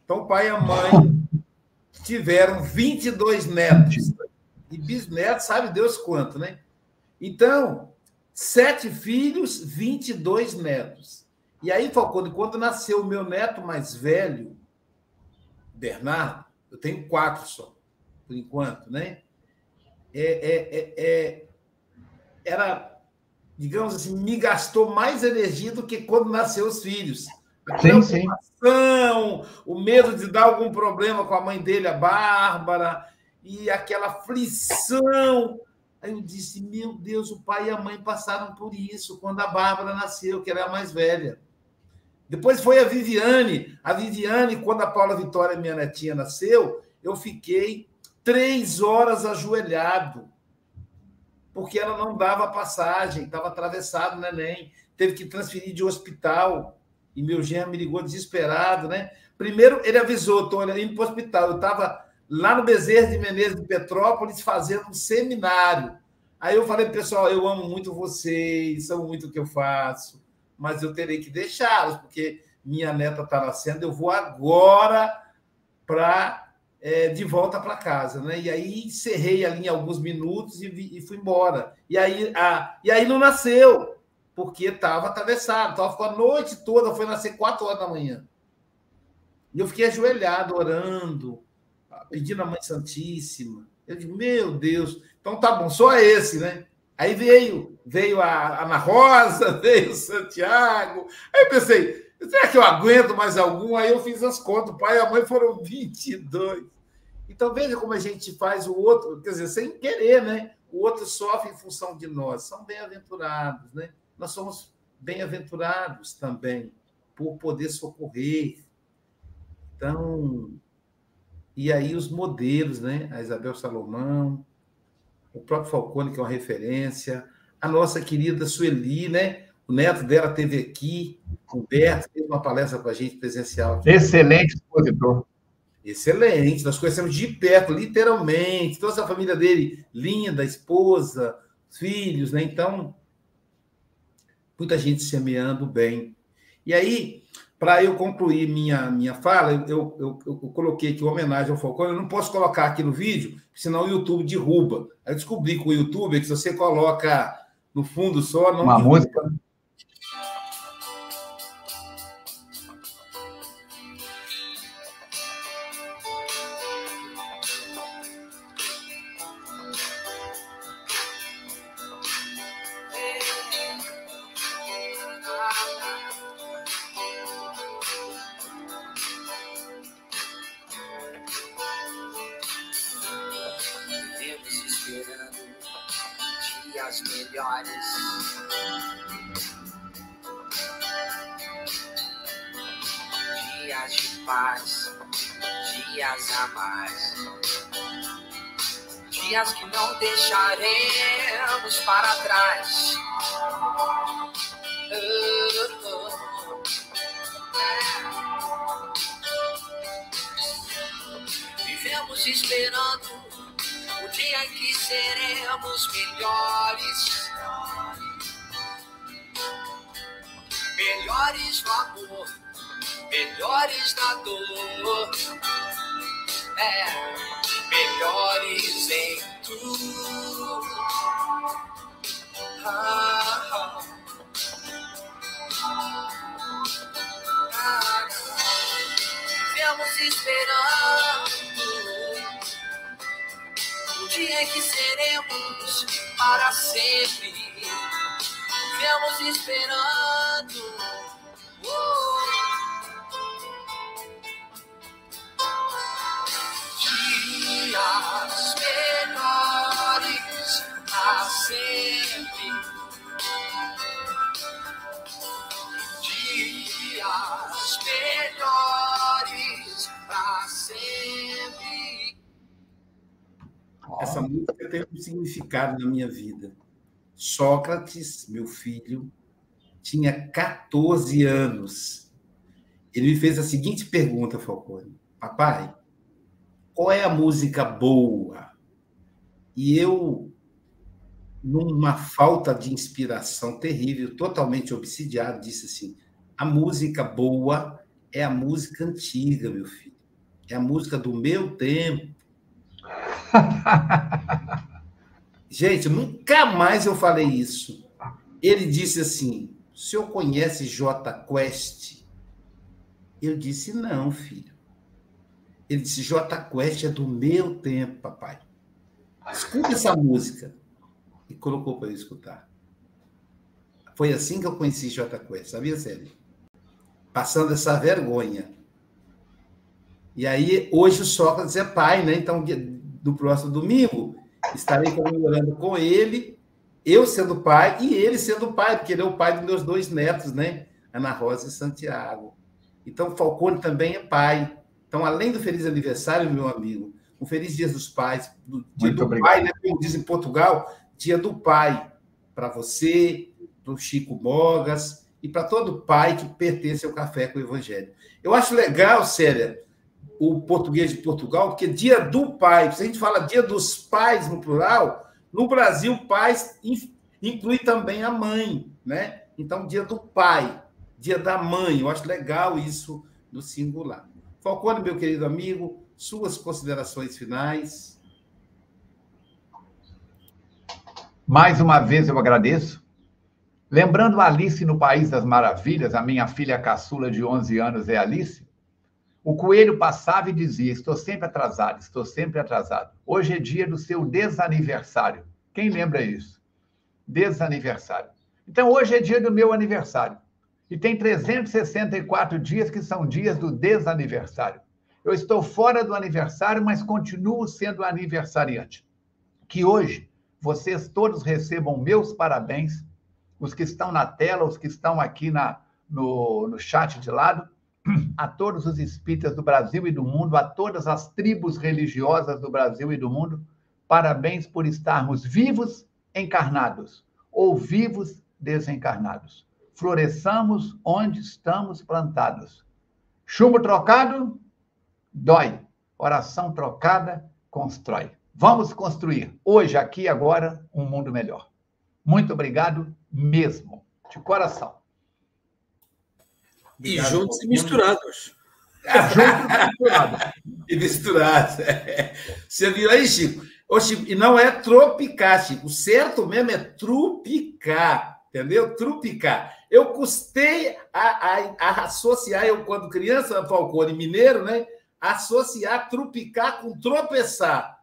Então, pai e a mãe tiveram 22 netos. E bisnetos, sabe Deus quanto, né? Então, sete filhos, 22 netos. E aí, Falcone, quando nasceu o meu neto mais velho, Bernardo, eu tenho quatro só, por enquanto, né? É, é, é, é, era, digamos assim, me gastou mais energia do que quando nasceu os filhos. A sim, sim. o medo de dar algum problema com a mãe dele, a Bárbara, e aquela aflição. Aí eu disse: Meu Deus, o pai e a mãe passaram por isso quando a Bárbara nasceu, que era a mais velha. Depois foi a Viviane. A Viviane, quando a Paula Vitória, minha netinha, nasceu, eu fiquei três horas ajoelhado, porque ela não dava passagem, estava atravessado o neném, teve que transferir de hospital. E meu genro me ligou desesperado, né? Primeiro, ele avisou, estou indo para o hospital. Eu estava lá no Bezerra de Menezes de Petrópolis fazendo um seminário. Aí eu falei, pessoal, eu amo muito vocês, amo muito o que eu faço mas eu terei que deixá-los, porque minha neta está nascendo, eu vou agora para é, de volta para casa, né? E aí encerrei ali alguns minutos e, vi, e fui embora. E aí, a, e aí não nasceu, porque estava atravessado, então ficou a noite toda, foi nascer quatro horas da manhã. E eu fiquei ajoelhado, orando, pedindo a Mãe Santíssima. Eu digo, meu Deus, então tá bom, só esse, né? Aí veio, veio a Ana Rosa, veio o Santiago. Aí eu pensei, será que eu aguento mais algum? Aí eu fiz as contas, o pai e a mãe foram 22. Então veja como a gente faz o outro, quer dizer, sem querer, né? O outro sofre em função de nós. São bem-aventurados, né? Nós somos bem-aventurados também por poder socorrer. Então, e aí os modelos, né? A Isabel Salomão, o próprio Falcone, que é uma referência, a nossa querida Sueli, né? O neto dela teve aqui, Humberto, fez uma palestra para a gente presencial. Aqui. Excelente expositor. Excelente, nós conhecemos de perto, literalmente, toda essa família dele, linda, esposa, filhos, né? Então, muita gente semeando bem. E aí, para eu concluir minha, minha fala, eu, eu, eu, coloquei aqui uma homenagem ao Falcone. Eu não posso colocar aqui no vídeo, senão o YouTube derruba. Eu descobri com o YouTube que se você coloca no fundo só. Não uma derruba. música. estamos esperando o dia em que seremos melhores. Melhores no amor, melhores na dor. É, melhores em tudo. Ah, ah. Ah, esperando dia em é que seremos para sempre. Viemos esperando. Uh! Oh. Dias melhores assim. Significado na minha vida. Sócrates, meu filho, tinha 14 anos. Ele me fez a seguinte pergunta, Falcone: Papai, qual é a música boa? E eu, numa falta de inspiração terrível, totalmente obsidiado, disse assim: a música boa é a música antiga, meu filho. É a música do meu tempo. Gente, nunca mais eu falei isso. Ele disse assim: o senhor conhece J Quest? Eu disse, não, filho. Ele disse, J Quest é do meu tempo, papai. Escuta essa música. E colocou para eu escutar. Foi assim que eu conheci J Quest, sabia, Sérgio? Passando essa vergonha. E aí, hoje o Sócrates é pai, né? Então, no próximo domingo, estarei comemorando com ele eu sendo pai e ele sendo pai, porque ele é o pai dos meus dois netos, né? Ana Rosa e Santiago. Então, Falcone também é pai. Então, além do feliz aniversário, meu amigo, um feliz dia dos pais, do dia Muito do obrigado. pai, né? Como diz em Portugal, dia do pai, para você, para o Chico Mogas e para todo pai que pertence ao Café com o Evangelho. Eu acho legal, Célia, o português de Portugal, porque dia do pai, se a gente fala dia dos pais no plural, no Brasil, pais inclui também a mãe, né? Então, dia do pai, dia da mãe, eu acho legal isso no singular. Falcone, meu querido amigo, suas considerações finais. Mais uma vez eu agradeço. Lembrando Alice no País das Maravilhas, a minha filha caçula de 11 anos é Alice, o coelho passava e dizia: Estou sempre atrasado, estou sempre atrasado. Hoje é dia do seu desaniversário. Quem lembra isso? Desaniversário. Então, hoje é dia do meu aniversário. E tem 364 dias que são dias do desaniversário. Eu estou fora do aniversário, mas continuo sendo aniversariante. Que hoje vocês todos recebam meus parabéns, os que estão na tela, os que estão aqui na, no, no chat de lado a todos os espíritas do Brasil e do mundo, a todas as tribos religiosas do Brasil e do mundo, parabéns por estarmos vivos encarnados ou vivos desencarnados. Floresçamos onde estamos plantados. Chumbo trocado dói. Oração trocada constrói. Vamos construir hoje, aqui, agora, um mundo melhor. Muito obrigado mesmo, de coração. E juntos e misturados. juntos e misturados. e misturados. É. Você viu aí, Chico? E não é tropicar, Chico. O certo mesmo é trupicar. Entendeu? Trupicar. Eu custei a, a, a associar, eu, quando criança, Falcone, mineiro, né? Associar trupicar com tropeçar.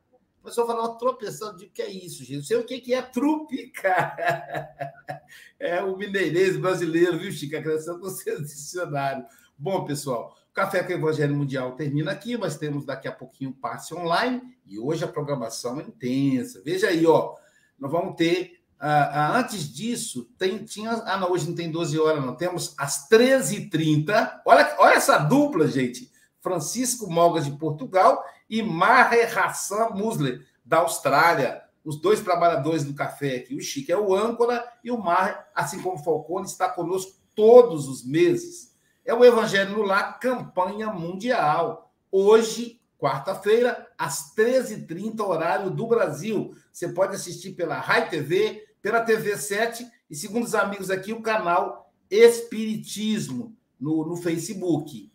O pessoal fala, tropeçando, de que é isso, gente? Não sei o que é trupicar. É o mineirês brasileiro, viu, Chico? Acrescenta no seu dicionário. Bom, pessoal, o Café com o Evangelho Mundial termina aqui, mas temos daqui a pouquinho passe online e hoje a programação é intensa. Veja aí, ó, nós vamos ter. Ah, ah, antes disso, tem, tinha. Ah, não, hoje não tem 12 horas, não. Temos às 13h30. Olha, olha essa dupla, gente. Francisco Mogas de Portugal e Maher Hassan Musler, da Austrália. Os dois trabalhadores do café aqui. O Chico é o âncora e o Maher, assim como o Falcone, está conosco todos os meses. É o Evangelho no Lar, campanha mundial. Hoje, quarta-feira, às 13h30, horário do Brasil. Você pode assistir pela Rai TV, pela TV 7 e, segundo os amigos aqui, o canal Espiritismo no, no Facebook.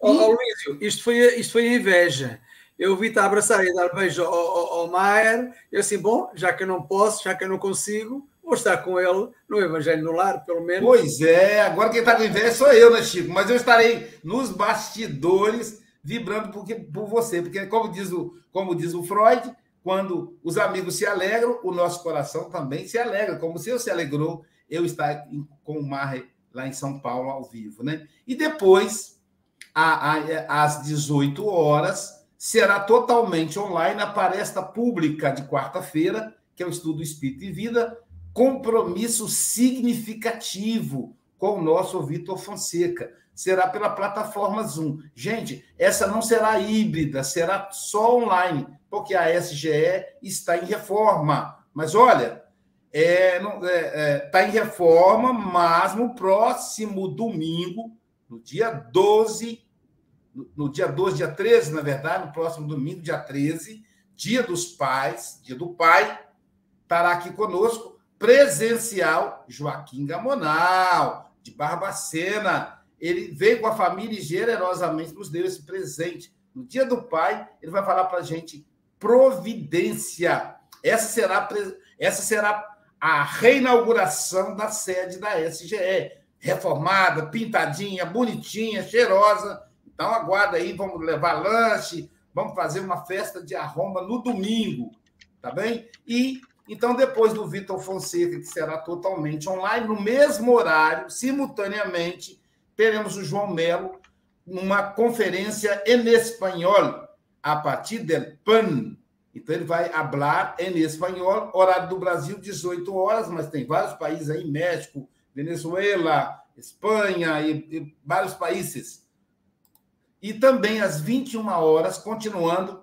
Ó, oh, Luísio, isto foi, isto foi inveja. Eu vi-te abraçar e dar beijo ao, ao, ao Maier. Eu assim, bom, já que eu não posso, já que eu não consigo, vou estar com ele no Evangelho no Lar, pelo menos. Pois é, agora quem está com inveja sou eu, né, Chico? Mas eu estarei nos bastidores vibrando por, por você, porque como diz, o, como diz o Freud, quando os amigos se alegram, o nosso coração também se alegra, como se eu se alegrou eu estar com o Mar lá em São Paulo ao vivo, né? E depois às 18 horas, será totalmente online a palestra pública de quarta-feira, que é o Estudo Espírito e Vida, compromisso significativo com o nosso Vitor Fonseca. Será pela plataforma Zoom. Gente, essa não será híbrida, será só online, porque a SGE está em reforma. Mas olha, é, é, é, tá em reforma, mas no próximo domingo, no dia 12 no dia 12, dia 13, na verdade, no próximo domingo, dia 13, dia dos pais, dia do pai, estará aqui conosco, presencial, Joaquim Gamonal, de Barbacena. Ele veio com a família e generosamente nos deu esse presente. No dia do pai, ele vai falar para a gente providência. Essa será, essa será a reinauguração da sede da SGE. reformada, pintadinha, bonitinha, cheirosa. Então aguarda aí, vamos levar lanche, vamos fazer uma festa de arromba no domingo, tá bem? E então depois do Vitor Fonseca, que será totalmente online, no mesmo horário, simultaneamente, teremos o João Melo numa conferência em espanhol, a partir del PAN. Então, ele vai falar em espanhol, horário do Brasil, 18 horas, mas tem vários países aí, México, Venezuela, Espanha e, e vários países. E também às 21 horas, continuando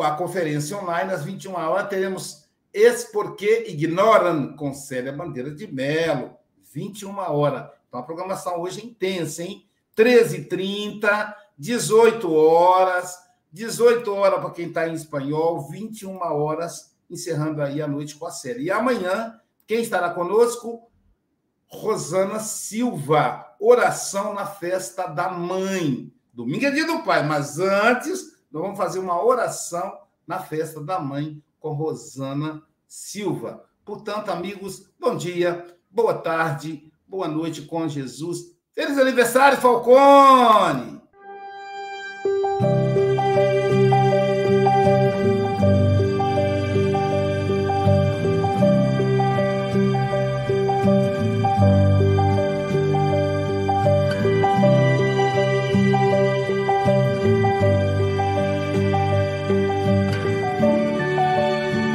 a conferência online, às 21 horas, teremos Es Porque Ignoram, com Célia Bandeira de Melo, 21 horas. Então, a programação hoje é intensa, hein? 13h30, 18 horas, 18 horas para quem está em espanhol, 21 horas, encerrando aí a noite com a série. E amanhã, quem estará conosco? Rosana Silva, oração na festa da mãe. Domingo é dia do pai, mas antes nós vamos fazer uma oração na festa da mãe com Rosana Silva. Portanto, amigos, bom dia, boa tarde, boa noite com Jesus. Feliz aniversário, Falcone!